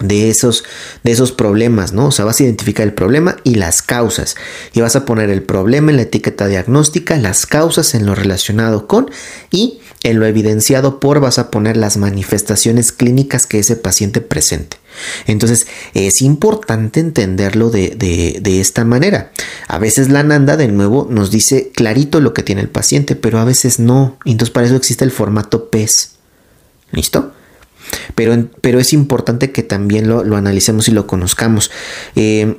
de esos, de esos problemas, ¿no? O sea, vas a identificar el problema y las causas. Y vas a poner el problema en la etiqueta diagnóstica, las causas en lo relacionado con y en lo evidenciado por vas a poner las manifestaciones clínicas que ese paciente presente. Entonces es importante entenderlo de, de, de, esta manera. A veces la Nanda de nuevo nos dice clarito lo que tiene el paciente, pero a veces no. Entonces para eso existe el formato PES. ¿Listo? Pero, pero es importante que también lo, analicemos y lo conozcamos. Eh,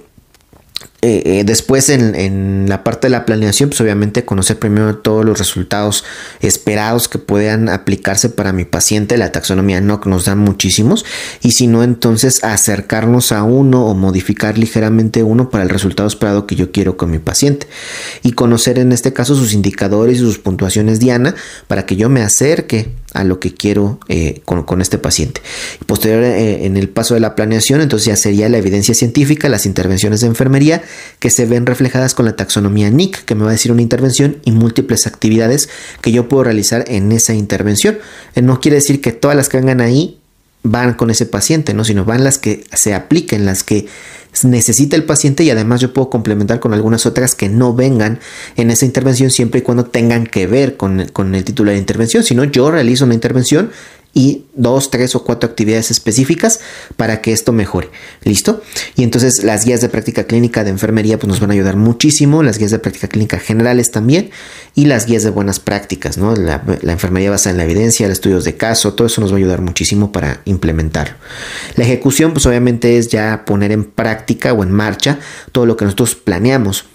eh, eh, después en, la parte de la planeación, pues obviamente conocer primero todos los resultados esperados que puedan aplicarse para mi paciente. La taxonomía NOC nos da muchísimos. Y si no, entonces acercarnos a uno o modificar ligeramente uno para el resultado esperado que yo quiero con mi paciente. Y conocer en este caso sus indicadores y sus puntuaciones Diana para que yo me acerque a lo que quiero eh, con, este paciente. Posterior en el paso de la planeación, entonces ya sería la evidencia científica, las intervenciones de enfermería que se ven reflejadas con la taxonomía NIC, que me va a decir una intervención y múltiples actividades que yo puedo realizar en esa intervención. Eh, no quiere decir que todas las que vengan ahí van con ese paciente, ¿no? sino van las que se apliquen, las que necesita el paciente y además yo puedo complementar con algunas otras que no vengan en esa intervención siempre y cuando tengan que ver con, con el título de intervención. Si no, yo realizo una intervención y dos, tres o cuatro actividades específicas para que esto mejore. ¿Listo? Y entonces las guías de práctica clínica de enfermería pues nos van a ayudar muchísimo, las guías de práctica clínica generales también y las guías de buenas prácticas, ¿no? La, enfermería basada en la evidencia, los estudios de caso, todo eso nos va a ayudar muchísimo para implementarlo. La ejecución pues obviamente es ya poner en práctica o en marcha todo lo que nosotros planeamos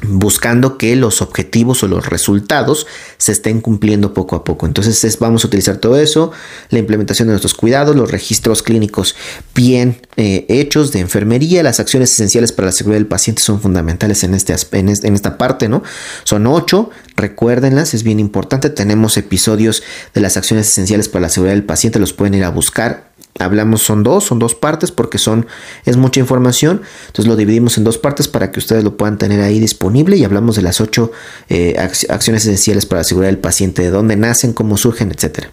buscando que los objetivos o los resultados se estén cumpliendo poco a poco. Entonces vamos a utilizar todo eso, la implementación de nuestros cuidados, los registros clínicos bien eh, hechos de enfermería, las acciones esenciales para la seguridad del paciente son fundamentales en, este, en, en esta parte, ¿no? Son ocho, recuérdenlas, es bien importante, tenemos episodios de las acciones esenciales para la seguridad del paciente, los pueden ir a buscar, hablamos son dos, son dos partes porque son es mucha información, entonces lo dividimos en dos partes para que ustedes lo puedan tener ahí disponible y hablamos de las ocho eh, acciones esenciales para asegurar el paciente, de dónde nacen, cómo surgen, etcétera.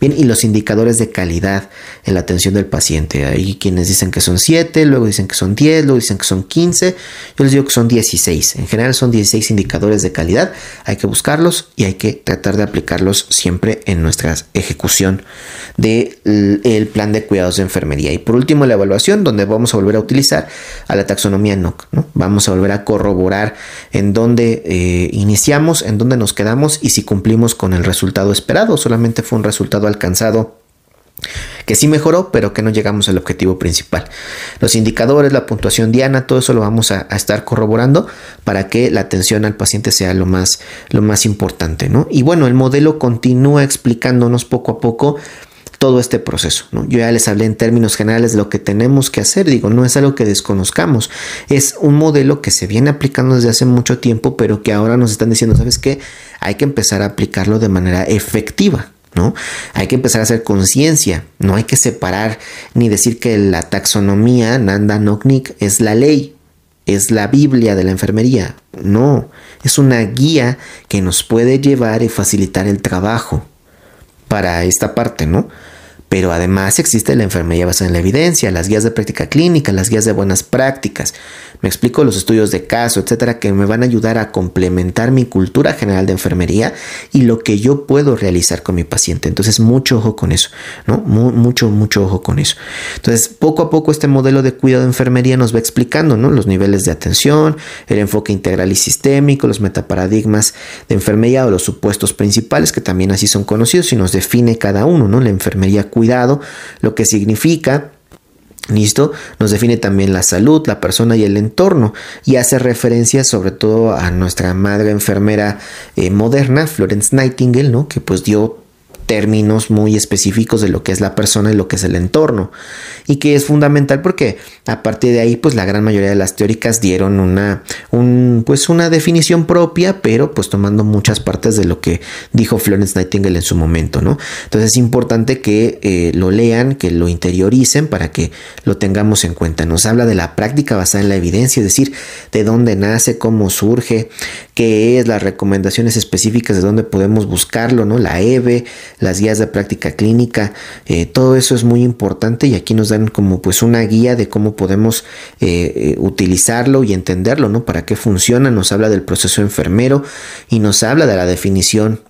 Bien, y los indicadores de calidad en la atención del paciente, hay quienes dicen que son siete, luego dicen que son diez, luego dicen que son quince, yo les digo que son dieciséis, en general son dieciséis indicadores de calidad, hay que buscarlos y hay que tratar de aplicarlos siempre en nuestra ejecución del plan de cuidados de enfermería. Y por último, la evaluación, donde vamos a volver a utilizar a la taxonomía NOC. ¿no? Vamos a volver a corroborar en dónde eh, iniciamos, en dónde nos quedamos y si cumplimos con el resultado esperado. Solamente fue un resultado alcanzado que sí mejoró, pero que no llegamos al objetivo principal. Los indicadores, la puntuación diana, todo eso lo vamos a, estar corroborando para que la atención al paciente sea lo más, lo más importante, ¿no? Y bueno, el modelo continúa explicándonos poco a poco todo este proceso. ¿no? Yo ya les hablé en términos generales de lo que tenemos que hacer, digo, no es algo que desconozcamos, es un modelo que se viene aplicando desde hace mucho tiempo, pero que ahora nos están diciendo, ¿sabes qué? Hay que empezar a aplicarlo de manera efectiva. ¿No? Hay que empezar a hacer conciencia, no hay que separar ni decir que la taxonomía Nanda Noknik es la ley, es la Biblia de la enfermería. No, es una guía que nos puede llevar y facilitar el trabajo para esta parte, ¿no? Pero además existe la enfermería basada en la evidencia, las guías de práctica clínica, las guías de buenas prácticas, me explico los estudios de caso, etcétera, que me van a ayudar a complementar mi cultura general de enfermería y lo que yo puedo realizar con mi paciente. Entonces, mucho ojo con eso, ¿no? mucho, mucho ojo con eso. Entonces, poco a poco este modelo de cuidado de enfermería nos va explicando, ¿no? Los niveles de atención, el enfoque integral y sistémico, los metaparadigmas de enfermería o los supuestos principales, que también así son conocidos y nos define cada uno, ¿no? La enfermería cuidado, lo que significa ¿Listo? Nos define también la salud, la persona y el entorno y hace referencia sobre todo a nuestra madre enfermera eh, moderna, Florence Nightingale, ¿no? Que pues dio términos muy específicos de lo que es la persona y lo que es el entorno. Y que es fundamental porque a partir de ahí pues la gran mayoría de las teóricas dieron una un, pues una definición propia pero pues tomando muchas partes de lo que dijo Florence Nightingale en su momento no entonces es importante que eh, lo lean que lo interioricen para que lo tengamos en cuenta. Nos habla de la práctica basada en la evidencia es decir de dónde nace cómo surge qué es las recomendaciones específicas de dónde podemos buscarlo no la EVE las guías de práctica clínica, eh, todo eso es muy importante y aquí nos dan como pues una guía de cómo podemos eh, eh, utilizarlo y entenderlo, ¿no? Para qué funciona, nos habla del proceso enfermero y nos habla de la definición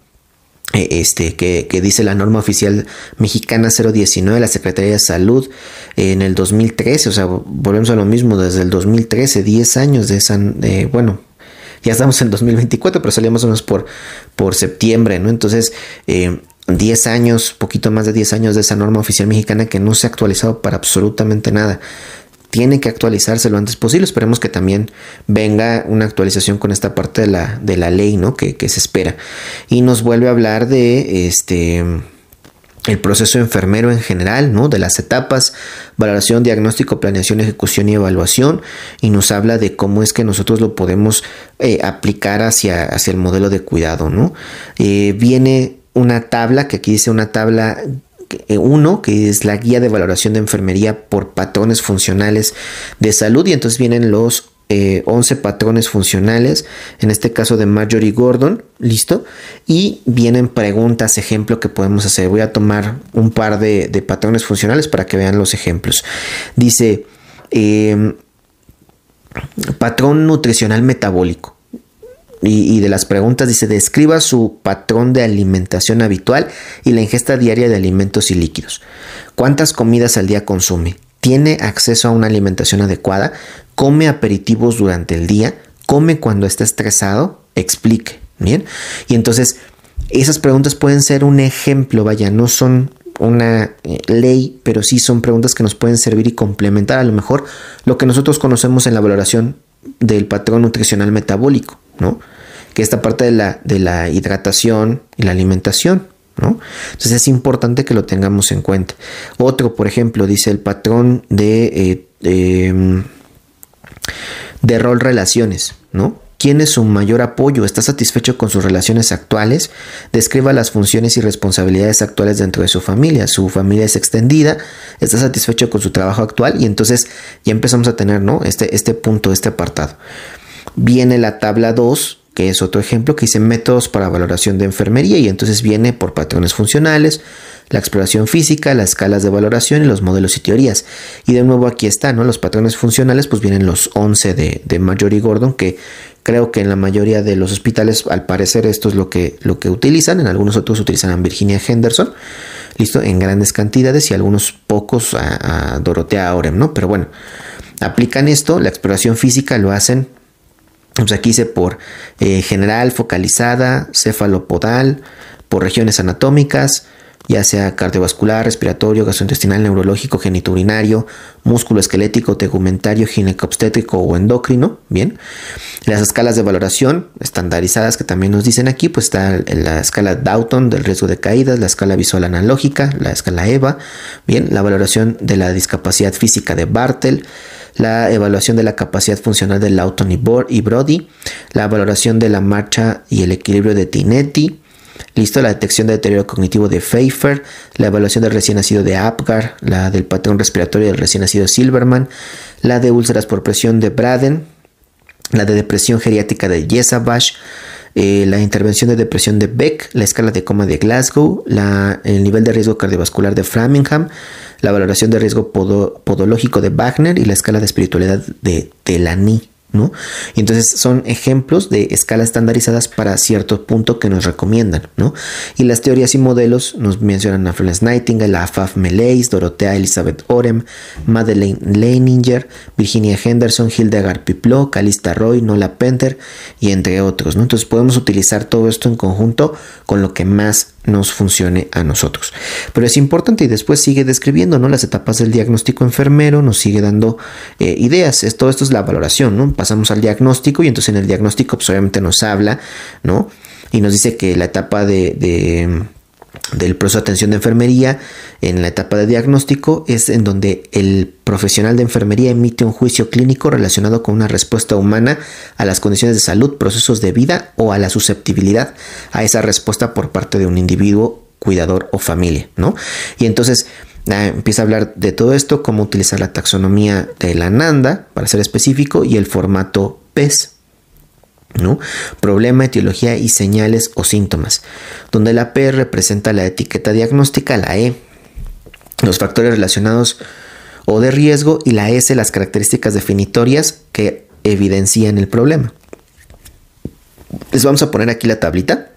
este, que, dice la norma oficial mexicana 019 de la Secretaría de Salud en el 2013, o sea, volvemos a lo mismo, desde el 2013, 10 años de esa, bueno, ya estamos en 2024, pero salíamos unos por, por septiembre, ¿no? Entonces, 10 años, poquito más de 10 años de esa norma oficial mexicana que no se ha actualizado para absolutamente nada. tiene que actualizarse lo antes posible. Esperemos que también venga una actualización con esta parte de la, de la ley, ¿no? Que, se espera. Y nos vuelve a hablar de este el proceso enfermero en general, ¿no? De las etapas, valoración, diagnóstico, planeación, ejecución y evaluación, y nos habla de cómo es que nosotros lo podemos eh, aplicar hacia, hacia, el modelo de cuidado, ¿no? Eh, viene una tabla, que aquí dice una tabla 1, eh, que es la guía de valoración de enfermería por patrones funcionales de salud, y entonces vienen los 11 eh, patrones funcionales, en este caso de Marjorie Gordon, listo, y vienen preguntas, ejemplo que podemos hacer. Voy a tomar un par de, patrones funcionales para que vean los ejemplos. Dice, em, patrón nutricional metabólico. Y, de las preguntas dice, describa su patrón de alimentación habitual y la ingesta diaria de alimentos y líquidos. ¿Cuántas comidas al día consume? ¿Tiene acceso a una alimentación adecuada? come aperitivos durante el día, come cuando está estresado, explique, ¿bien? Y entonces esas preguntas pueden ser un ejemplo, vaya, no son una eh, ley, pero sí son preguntas que nos pueden servir y complementar a lo mejor lo que nosotros conocemos en la valoración del patrón nutricional metabólico, ¿no? Que esta parte de la, de la hidratación y la alimentación, ¿no? Entonces es importante que lo tengamos en cuenta. Otro, por ejemplo, dice el patrón de... Eh, em, de rol relaciones, ¿no? ¿Quién es su mayor apoyo? ¿Está satisfecho con sus relaciones actuales? Describa las funciones y responsabilidades actuales dentro de su familia. Su familia es extendida, está satisfecho con su trabajo actual y entonces ya empezamos a tener ¿no? este, este punto, este apartado. Viene la tabla 2, que es otro ejemplo, que dice métodos para valoración de enfermería y entonces viene por patrones funcionales, la exploración física, las escalas de valoración y los modelos y teorías. Y de nuevo aquí está, ¿no? Los patrones funcionales, pues vienen los 11 de, de y Gordon, que creo que en la mayoría de los hospitales, al parecer, esto es lo que, lo que utilizan. En algunos otros utilizan Virginia Henderson, listo, en grandes cantidades y algunos pocos a, Dorotea Orem, ¿no? Pero bueno, aplican esto, la exploración física lo hacen pues aquí dice por eh, general, focalizada, cefalopodal, por regiones anatómicas, ya sea cardiovascular, respiratorio, gastrointestinal, neurológico, genitourinario, músculo esquelético, tegumentario, ginecobstétrico o endocrino, bien. Las escalas de valoración estandarizadas que también nos dicen aquí, pues está la escala Dalton del riesgo de caídas, la escala visual analógica, la escala EVA, bien, la valoración de la discapacidad física de Bartel, la evaluación de la capacidad funcional de Lawton y Brody, la valoración de la marcha y el equilibrio de Tinetti, Listo, la detección de deterioro cognitivo de Pfeiffer, la evaluación del recién nacido de Apgar, la del patrón respiratorio del recién nacido Silverman, la de úlceras por presión de Braden, la de depresión geriátrica de Yesabash, eh, la intervención de depresión de Beck, la escala de coma de Glasgow, el nivel de riesgo cardiovascular de Framingham, la valoración de riesgo podológico de Wagner y la escala de espiritualidad de Telani. ¿no? Y entonces son ejemplos de escalas estandarizadas para cierto punto que nos recomiendan, ¿no? Y las teorías y modelos nos mencionan a Florence Nightingale, a Afaf Meleis, Dorothea Elizabeth Orem, Madeleine Leininger, Virginia Henderson, Hildegard Piplo, Calista Roy, Nola Penter y entre otros. Entonces podemos utilizar todo esto en conjunto con lo que más nos funcione a nosotros. Pero es importante y después sigue describiendo ¿no? las etapas del diagnóstico enfermero, nos sigue dando eh, ideas. todo esto es la valoración, ¿no? Pasamos al diagnóstico y entonces en el diagnóstico pues, obviamente nos habla, ¿no? Y nos dice que la etapa de del proceso de atención de enfermería en la etapa de diagnóstico es en donde el profesional de enfermería emite un juicio clínico relacionado con una respuesta humana a las condiciones de salud, procesos de vida o a la susceptibilidad a esa respuesta por parte de un individuo, cuidador o familia, ¿no? Y entonces ah, empieza a hablar de todo esto, cómo utilizar la taxonomía de la NANDA, para ser específico, y el formato PES, ¿no? Problema, etiología y señales o síntomas, donde la P representa la etiqueta diagnóstica, la E los factores relacionados o de riesgo y la S las características definitorias que evidencian el problema. Les vamos a poner aquí la tablita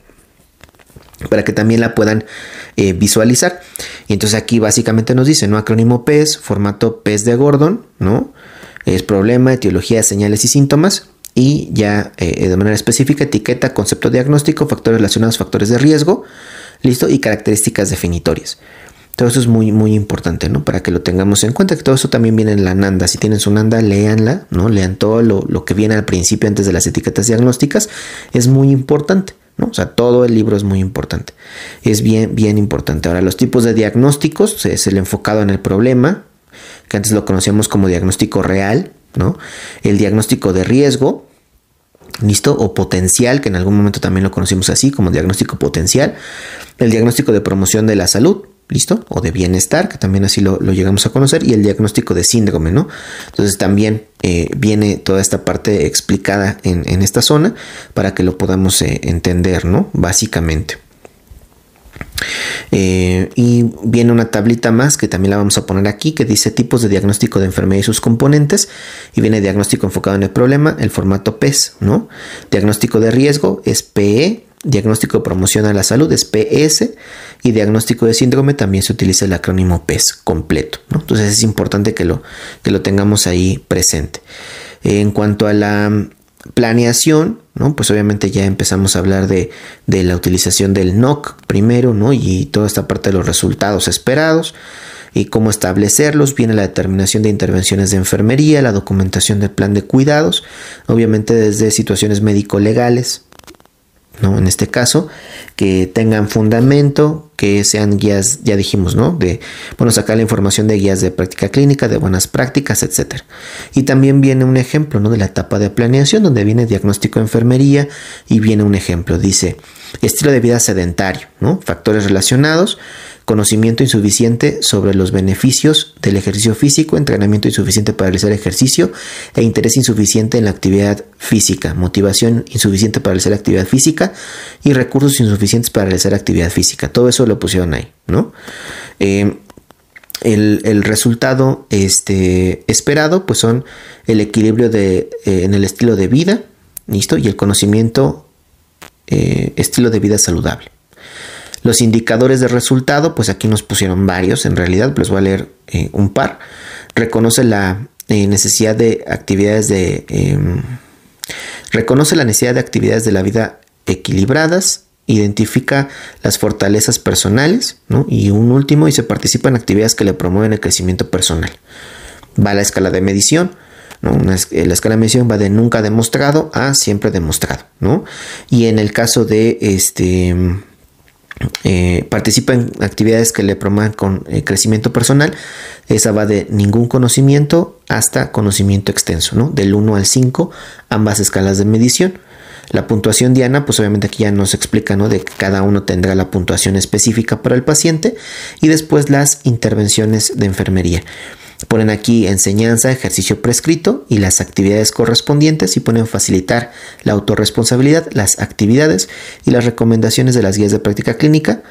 para que también la puedan eh, visualizar. Y entonces aquí básicamente nos dice, ¿no? Acrónimo PES, formato PES de Gordon, ¿no? Es problema, etiología, señales y síntomas y ya eh, de manera específica etiqueta, concepto diagnóstico, factores relacionados, factores de riesgo, listo, y características definitorias. Todo eso es muy, muy importante, ¿no? Para que lo tengamos en cuenta, que todo eso también viene en la Nanda. Si tienen su Nanda, léanla, ¿no? Lean todo lo, lo que viene al principio antes de las etiquetas diagnósticas. Es muy importante. ¿no? O sea, todo el libro es muy importante. Es bien, bien importante. Ahora, los tipos de diagnósticos es el enfocado en el problema, que antes lo conocíamos como diagnóstico real, ¿no? El diagnóstico de riesgo, ¿listo? O potencial, que en algún momento también lo conocimos así, como diagnóstico potencial. El diagnóstico de promoción de la salud, ¿listo? O de bienestar, que también así lo, llegamos a conocer, y el diagnóstico de síndrome, ¿no? Entonces también eh, viene toda esta parte explicada en, esta zona para que lo podamos eh, entender, ¿no? Básicamente. Eh, y viene una tablita más que también la vamos a poner aquí que dice tipos de diagnóstico de enfermedad y sus componentes y viene diagnóstico enfocado en el problema, el formato PES, ¿no? Diagnóstico de riesgo es PE, Diagnóstico de promoción a la salud es PS y diagnóstico de síndrome también se utiliza el acrónimo PES completo. Entonces es importante que lo, que lo tengamos ahí presente. En cuanto a la planeación, ¿no? pues obviamente ya empezamos a hablar de, de, la utilización del NOC primero ¿no? y toda esta parte de los resultados esperados y cómo establecerlos, viene la determinación de intervenciones de enfermería, la documentación del plan de cuidados, obviamente desde situaciones médico-legales, ¿no? En este caso, que tengan fundamento, que sean guías, ya dijimos, ¿no? De, bueno, sacar la información de guías de práctica clínica, de buenas prácticas, etc. Y también viene un ejemplo, ¿no? De la etapa de planeación, donde viene diagnóstico de enfermería y viene un ejemplo, dice, estilo de vida sedentario, ¿no? Factores relacionados, conocimiento insuficiente sobre los beneficios del ejercicio físico, entrenamiento insuficiente para realizar ejercicio e interés insuficiente en la actividad física, motivación insuficiente para realizar actividad física y recursos insuficientes para realizar actividad física. Todo eso lo pusieron ahí, ¿no? Eh, el, resultado este, esperado pues son el equilibrio de, eh, en el estilo de vida, ¿listo? Y el conocimiento, eh, estilo de vida saludable. Los indicadores de resultado, pues aquí nos pusieron varios, en realidad, les voy a leer eh, un par. Reconoce la eh, necesidad de actividades de... Em, reconoce la necesidad de actividades de la vida equilibradas, identifica las fortalezas personales, ¿no? Y un último, y se participa en actividades que le promueven el crecimiento personal. Va a la escala de medición, ¿no? Eh, la escala de medición va de nunca demostrado a siempre demostrado, ¿no? Y en el caso de este eh, participa en actividades que le promuevan con eh, crecimiento personal. Esa va de ningún conocimiento hasta conocimiento extenso, ¿no? Del 1 al 5, ambas escalas de medición. La puntuación diana, pues obviamente aquí ya nos explica, ¿no? De que cada uno tendrá la puntuación específica para el paciente y después las intervenciones de enfermería. Ponen aquí enseñanza, ejercicio prescrito y las actividades correspondientes y ponen facilitar la autorresponsabilidad, las actividades y las recomendaciones de las guías de práctica clínica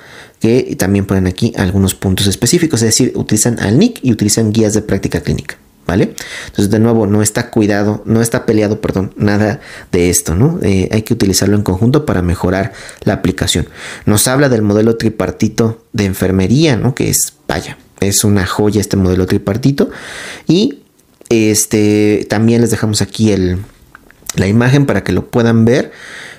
que también ponen aquí algunos puntos específicos, es decir, utilizan al NIC y utilizan guías de práctica clínica. ¿Vale? Entonces, de nuevo, no está cuidado, no está peleado, perdón, nada de esto, ¿no? Eh, hay que utilizarlo en conjunto para mejorar la aplicación. Nos habla del modelo tripartito de enfermería, ¿no? Que es, vaya, es una joya este modelo tripartito. Y este también les dejamos aquí el, la imagen para que lo puedan ver.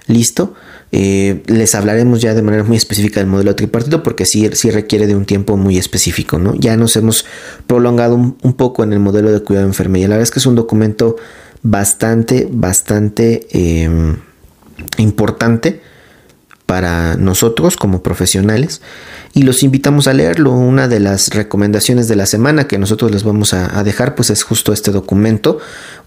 Listo. Eh, les hablaremos ya de manera muy específica del modelo tripartito porque sí, sí requiere de un tiempo muy específico, ¿no? Ya nos hemos prolongado un, poco en el modelo de cuidado de enfermería. La verdad es que es un documento bastante, bastante em, importante para nosotros como profesionales y los invitamos a leerlo. Una de las recomendaciones de la semana que nosotros les vamos a, dejar pues es justo este documento,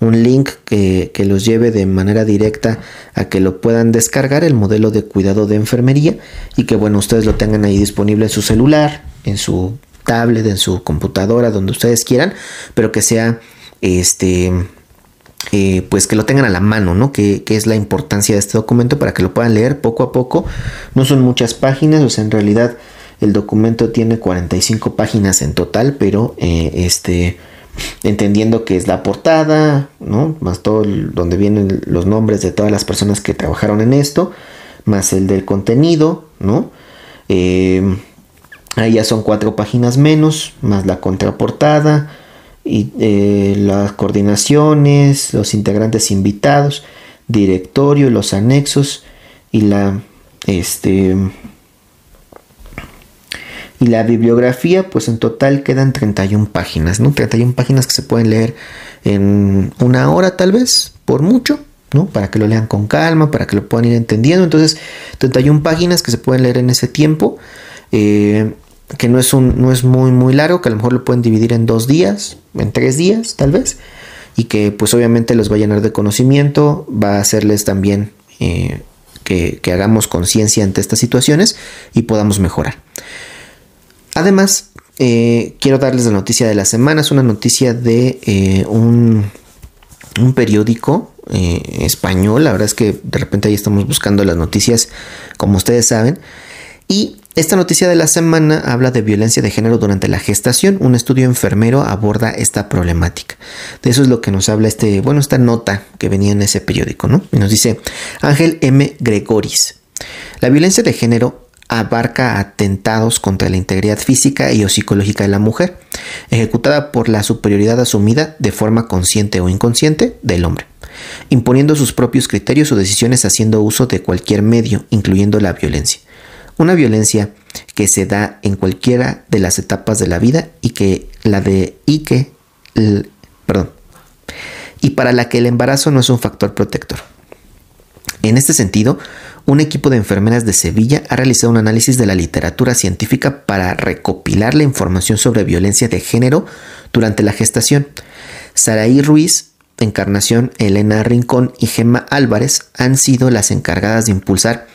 un link que, los lleve de manera directa a que lo puedan descargar, el modelo de cuidado de enfermería y que bueno, ustedes lo tengan ahí disponible en su celular, en su tablet, en su computadora, donde ustedes quieran, pero que sea este... Eh, pues que lo tengan a la mano, ¿no? Que, es la importancia de este documento para que lo puedan leer poco a poco. No son muchas páginas, o sea, en realidad el documento tiene 45 páginas en total, pero eh, este, entendiendo que es la portada, ¿no? Más todo donde vienen los nombres de todas las personas que trabajaron en esto, más el del contenido, ¿no? Eh, ahí ya son cuatro páginas menos, más la contraportada y eh, las coordinaciones, los integrantes invitados, directorio, los anexos y la este Y la bibliografía, pues en total quedan 31 páginas, ¿no? 31 páginas que se pueden leer en una hora tal vez, por mucho, ¿no? Para que lo lean con calma, para que lo puedan ir entendiendo. Entonces, 31 páginas que se pueden leer en ese tiempo, eh, que no es, un, no es muy, muy largo, que a lo mejor lo pueden dividir en dos días, en tres días tal vez, y que pues obviamente los va a llenar de conocimiento, va a hacerles también eh, que, hagamos conciencia ante estas situaciones y podamos mejorar. Además, eh, quiero darles la noticia de la semana, es una noticia de un, un periódico eh, español. La verdad es que de repente ahí estamos buscando las noticias, como ustedes saben. Y esta noticia de la semana habla de violencia de género durante la gestación. Un estudio enfermero aborda esta problemática. De eso es lo que nos habla este, bueno, esta nota que venía en ese periódico, ¿no? Y nos dice Ángel M. Gregoris. La violencia de género abarca atentados contra la integridad física y o psicológica de la mujer, ejecutada por la superioridad asumida de forma consciente o inconsciente del hombre, imponiendo sus propios criterios o decisiones haciendo uso de cualquier medio, incluyendo la violencia. Una violencia que se da en cualquiera de las etapas de la vida y que la de y perdón, y para la que el embarazo no es un factor protector. En este sentido, un equipo de enfermeras de Sevilla ha realizado un análisis de la literatura científica para recopilar la información sobre violencia de género durante la gestación. Saraí Ruiz, Encarnación Elena Rincón y Gemma Álvarez han sido las encargadas de impulsar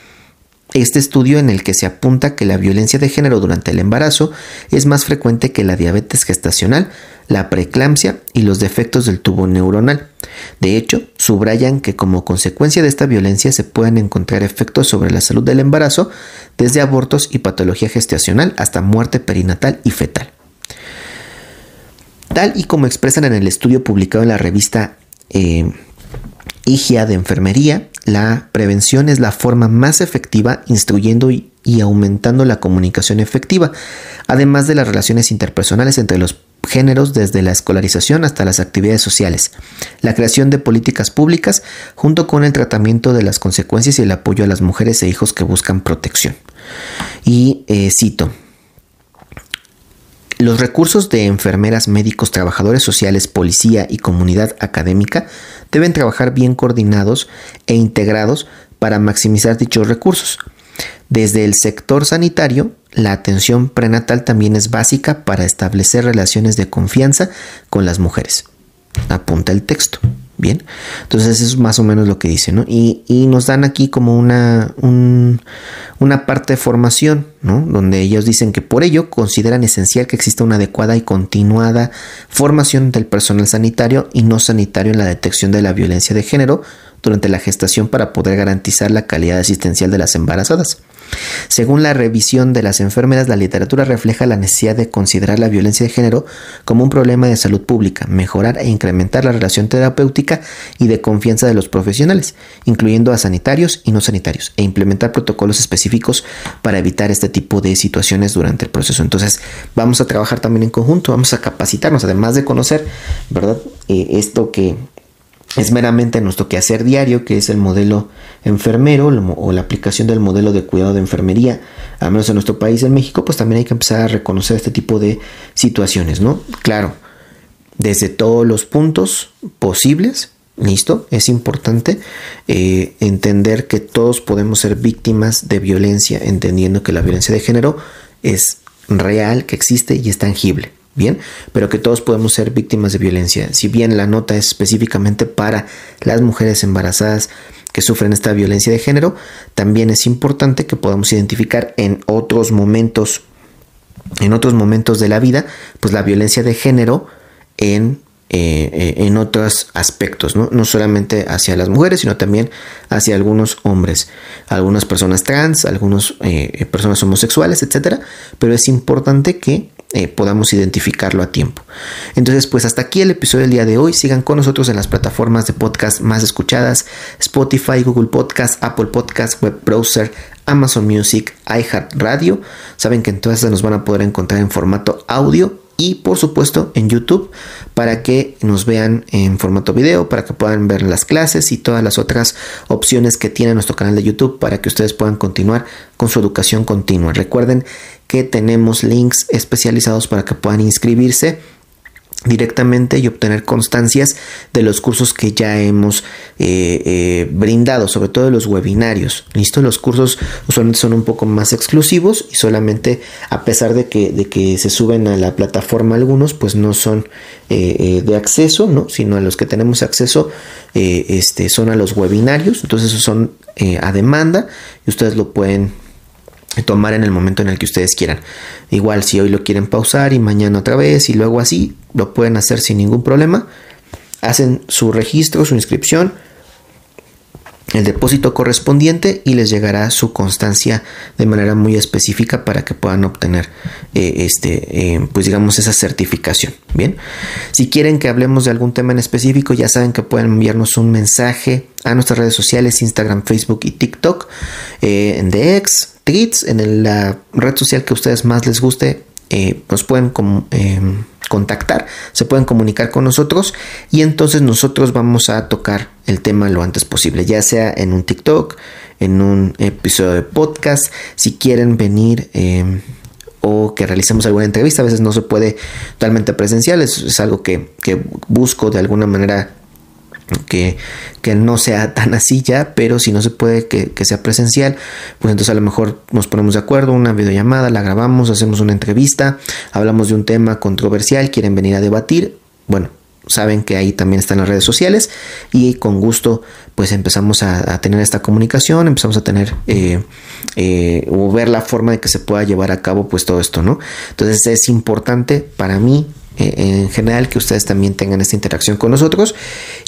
este estudio en el que se apunta que la violencia de género durante el embarazo es más frecuente que la diabetes gestacional, la preeclampsia y los defectos del tubo neuronal. De hecho, subrayan que como consecuencia de esta violencia se pueden encontrar efectos sobre la salud del embarazo, desde abortos y patología gestacional hasta muerte perinatal y fetal. Tal y como expresan en el estudio publicado en la revista eh, Higia de Enfermería, la prevención es la forma más efectiva instruyendo y, aumentando la comunicación efectiva, además de las relaciones interpersonales entre los géneros desde la escolarización hasta las actividades sociales, la creación de políticas públicas junto con el tratamiento de las consecuencias y el apoyo a las mujeres e hijos que buscan protección. Y eh, cito, los recursos de enfermeras, médicos, trabajadores sociales, policía y comunidad académica deben trabajar bien coordinados e integrados para maximizar dichos recursos. Desde el sector sanitario, la atención prenatal también es básica para establecer relaciones de confianza con las mujeres. Apunta el texto. Bien, entonces eso es más o menos lo que dice, ¿no? Y, nos dan aquí como una, una parte de formación, ¿no? Donde ellos dicen que por ello consideran esencial que exista una adecuada y continuada formación del personal sanitario y no sanitario en la detección de la violencia de género durante la gestación para poder garantizar la calidad asistencial de las embarazadas. Según la revisión de las enfermeras, la literatura refleja la necesidad de considerar la violencia de género como un problema de salud pública, mejorar e incrementar la relación terapéutica y de confianza de los profesionales, incluyendo a sanitarios y no sanitarios, e implementar protocolos específicos para evitar este tipo de situaciones durante el proceso. Entonces, vamos a trabajar también en conjunto, vamos a capacitarnos, además de conocer, ¿verdad? Eh, esto que es meramente nuestro quehacer diario, que es el modelo enfermero o la aplicación del modelo de cuidado de enfermería, al menos en nuestro país, en México, pues también hay que empezar a reconocer este tipo de situaciones, ¿no? Claro, desde todos los puntos posibles, listo, es importante eh, entender que todos podemos ser víctimas de violencia, entendiendo que la violencia de género es real, que existe y es tangible bien, pero que todos podemos ser víctimas de violencia. Si bien la nota es específicamente para las mujeres embarazadas que sufren esta violencia de género, también es importante que podamos identificar en otros momentos, en otros momentos de la vida, pues la violencia de género en eh, eh, en otros aspectos, ¿no? ¿no? solamente hacia las mujeres, sino también hacia algunos hombres, algunas personas trans, algunas eh, personas homosexuales, etcétera. Pero es importante que eh, podamos identificarlo a tiempo. Entonces, pues hasta aquí el episodio del día de hoy. Sigan con nosotros en las plataformas de podcast más escuchadas: Spotify, Google Podcast, Apple Podcast, Web Browser, Amazon Music, iHeartRadio. Saben que entonces nos van a poder encontrar en formato audio y por supuesto en YouTube para que nos vean en formato video, para que puedan ver las clases y todas las otras opciones que tiene nuestro canal de YouTube para que ustedes puedan continuar con su educación continua. Recuerden que tenemos links especializados para que puedan inscribirse directamente y obtener constancias de los cursos que ya hemos eh, eh, brindado, sobre todo de los webinarios. Listo, los cursos usualmente son un poco más exclusivos y solamente a pesar de que, de que se suben a la plataforma algunos, pues no son eh, de acceso, ¿no? sino a los que tenemos acceso este, son a los webinarios, entonces esos son a demanda y ustedes lo pueden tomar en el momento en el que ustedes quieran. Igual si hoy lo quieren pausar y mañana otra vez y luego así, lo pueden hacer sin ningún problema. Hacen su registro, su inscripción el depósito correspondiente y les llegará su constancia de manera muy específica para que puedan obtener eh, este eh, pues digamos esa certificación bien si quieren que hablemos de algún tema en específico ya saben que pueden enviarnos un mensaje a nuestras redes sociales Instagram Facebook y TikTok eh, en The X Tweets en la red social que a ustedes más les guste nos pueden contactar, se pueden comunicar con nosotros y entonces nosotros vamos a tocar el tema lo antes posible, ya sea en un TikTok, en un episodio de podcast, si quieren venir em, o que realicemos alguna entrevista, a veces no se puede totalmente presencial, es, algo que, que busco de alguna manera que, no sea tan así ya, pero si no se puede que, sea presencial, pues entonces a lo mejor nos ponemos de acuerdo, una videollamada, la grabamos, hacemos una entrevista, hablamos de un tema controversial, quieren venir a debatir, bueno, saben que ahí también están las redes sociales y con gusto pues empezamos a, tener esta comunicación, empezamos a tener eh, eh, o ver la forma de que se pueda llevar a cabo pues todo esto, ¿no? Entonces es importante para mí en general que ustedes también tengan esta interacción con nosotros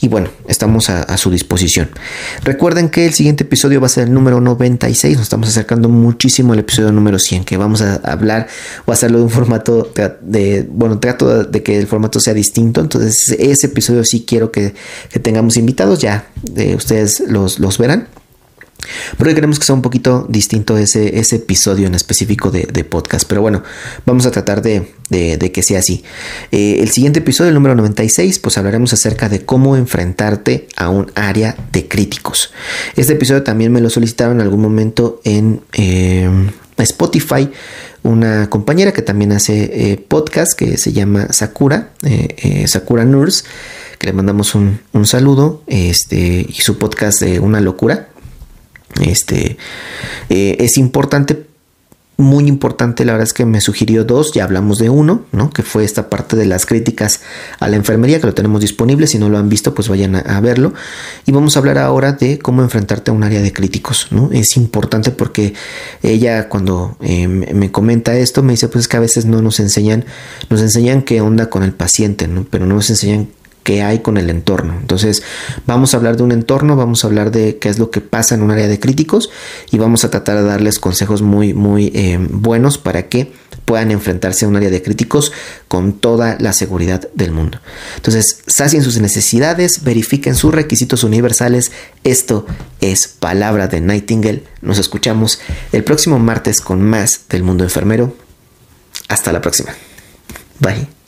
y bueno, estamos a, su disposición. Recuerden que el siguiente episodio va a ser el número 96, nos estamos acercando muchísimo al episodio número 100 que vamos a hablar o hacerlo de un formato de, bueno, trato de que el formato sea distinto, entonces ese episodio sí quiero que, tengamos invitados, ya de ustedes los, los verán. Porque queremos que sea un poquito distinto ese, ese episodio en específico de, podcast. Pero bueno, vamos a tratar de, que sea así. Eh, el siguiente episodio, el número 96, pues hablaremos acerca de cómo enfrentarte a un área de críticos. Este episodio también me lo solicitaron en algún momento en eh, Spotify. Una compañera que también hace eh, podcast que se llama Sakura, Sakura Nurse, que le mandamos un, un saludo. Este, y su podcast de Una Locura este eh, es importante, muy importante, la verdad es que me sugirió dos, ya hablamos de uno, ¿no? Que fue esta parte de las críticas a la enfermería, que lo tenemos disponible, si no lo han visto, pues vayan a, verlo. Y vamos a hablar ahora de cómo enfrentarte a un área de críticos, ¿no? Es importante porque ella cuando eh, me comenta esto, me dice, pues es que a veces no nos enseñan, nos enseñan qué onda con el paciente, ¿no? Pero no nos enseñan que hay con el entorno. Entonces vamos a hablar de un entorno, vamos a hablar de qué es lo que pasa en un área de críticos y vamos a tratar de darles consejos muy, muy eh, buenos para que puedan enfrentarse a un área de críticos con toda la seguridad del mundo. Entonces, sacien sus necesidades, verifiquen sus requisitos universales. Esto es palabra de Nightingale. Nos escuchamos el próximo martes con más del mundo enfermero. Hasta la próxima. Bye.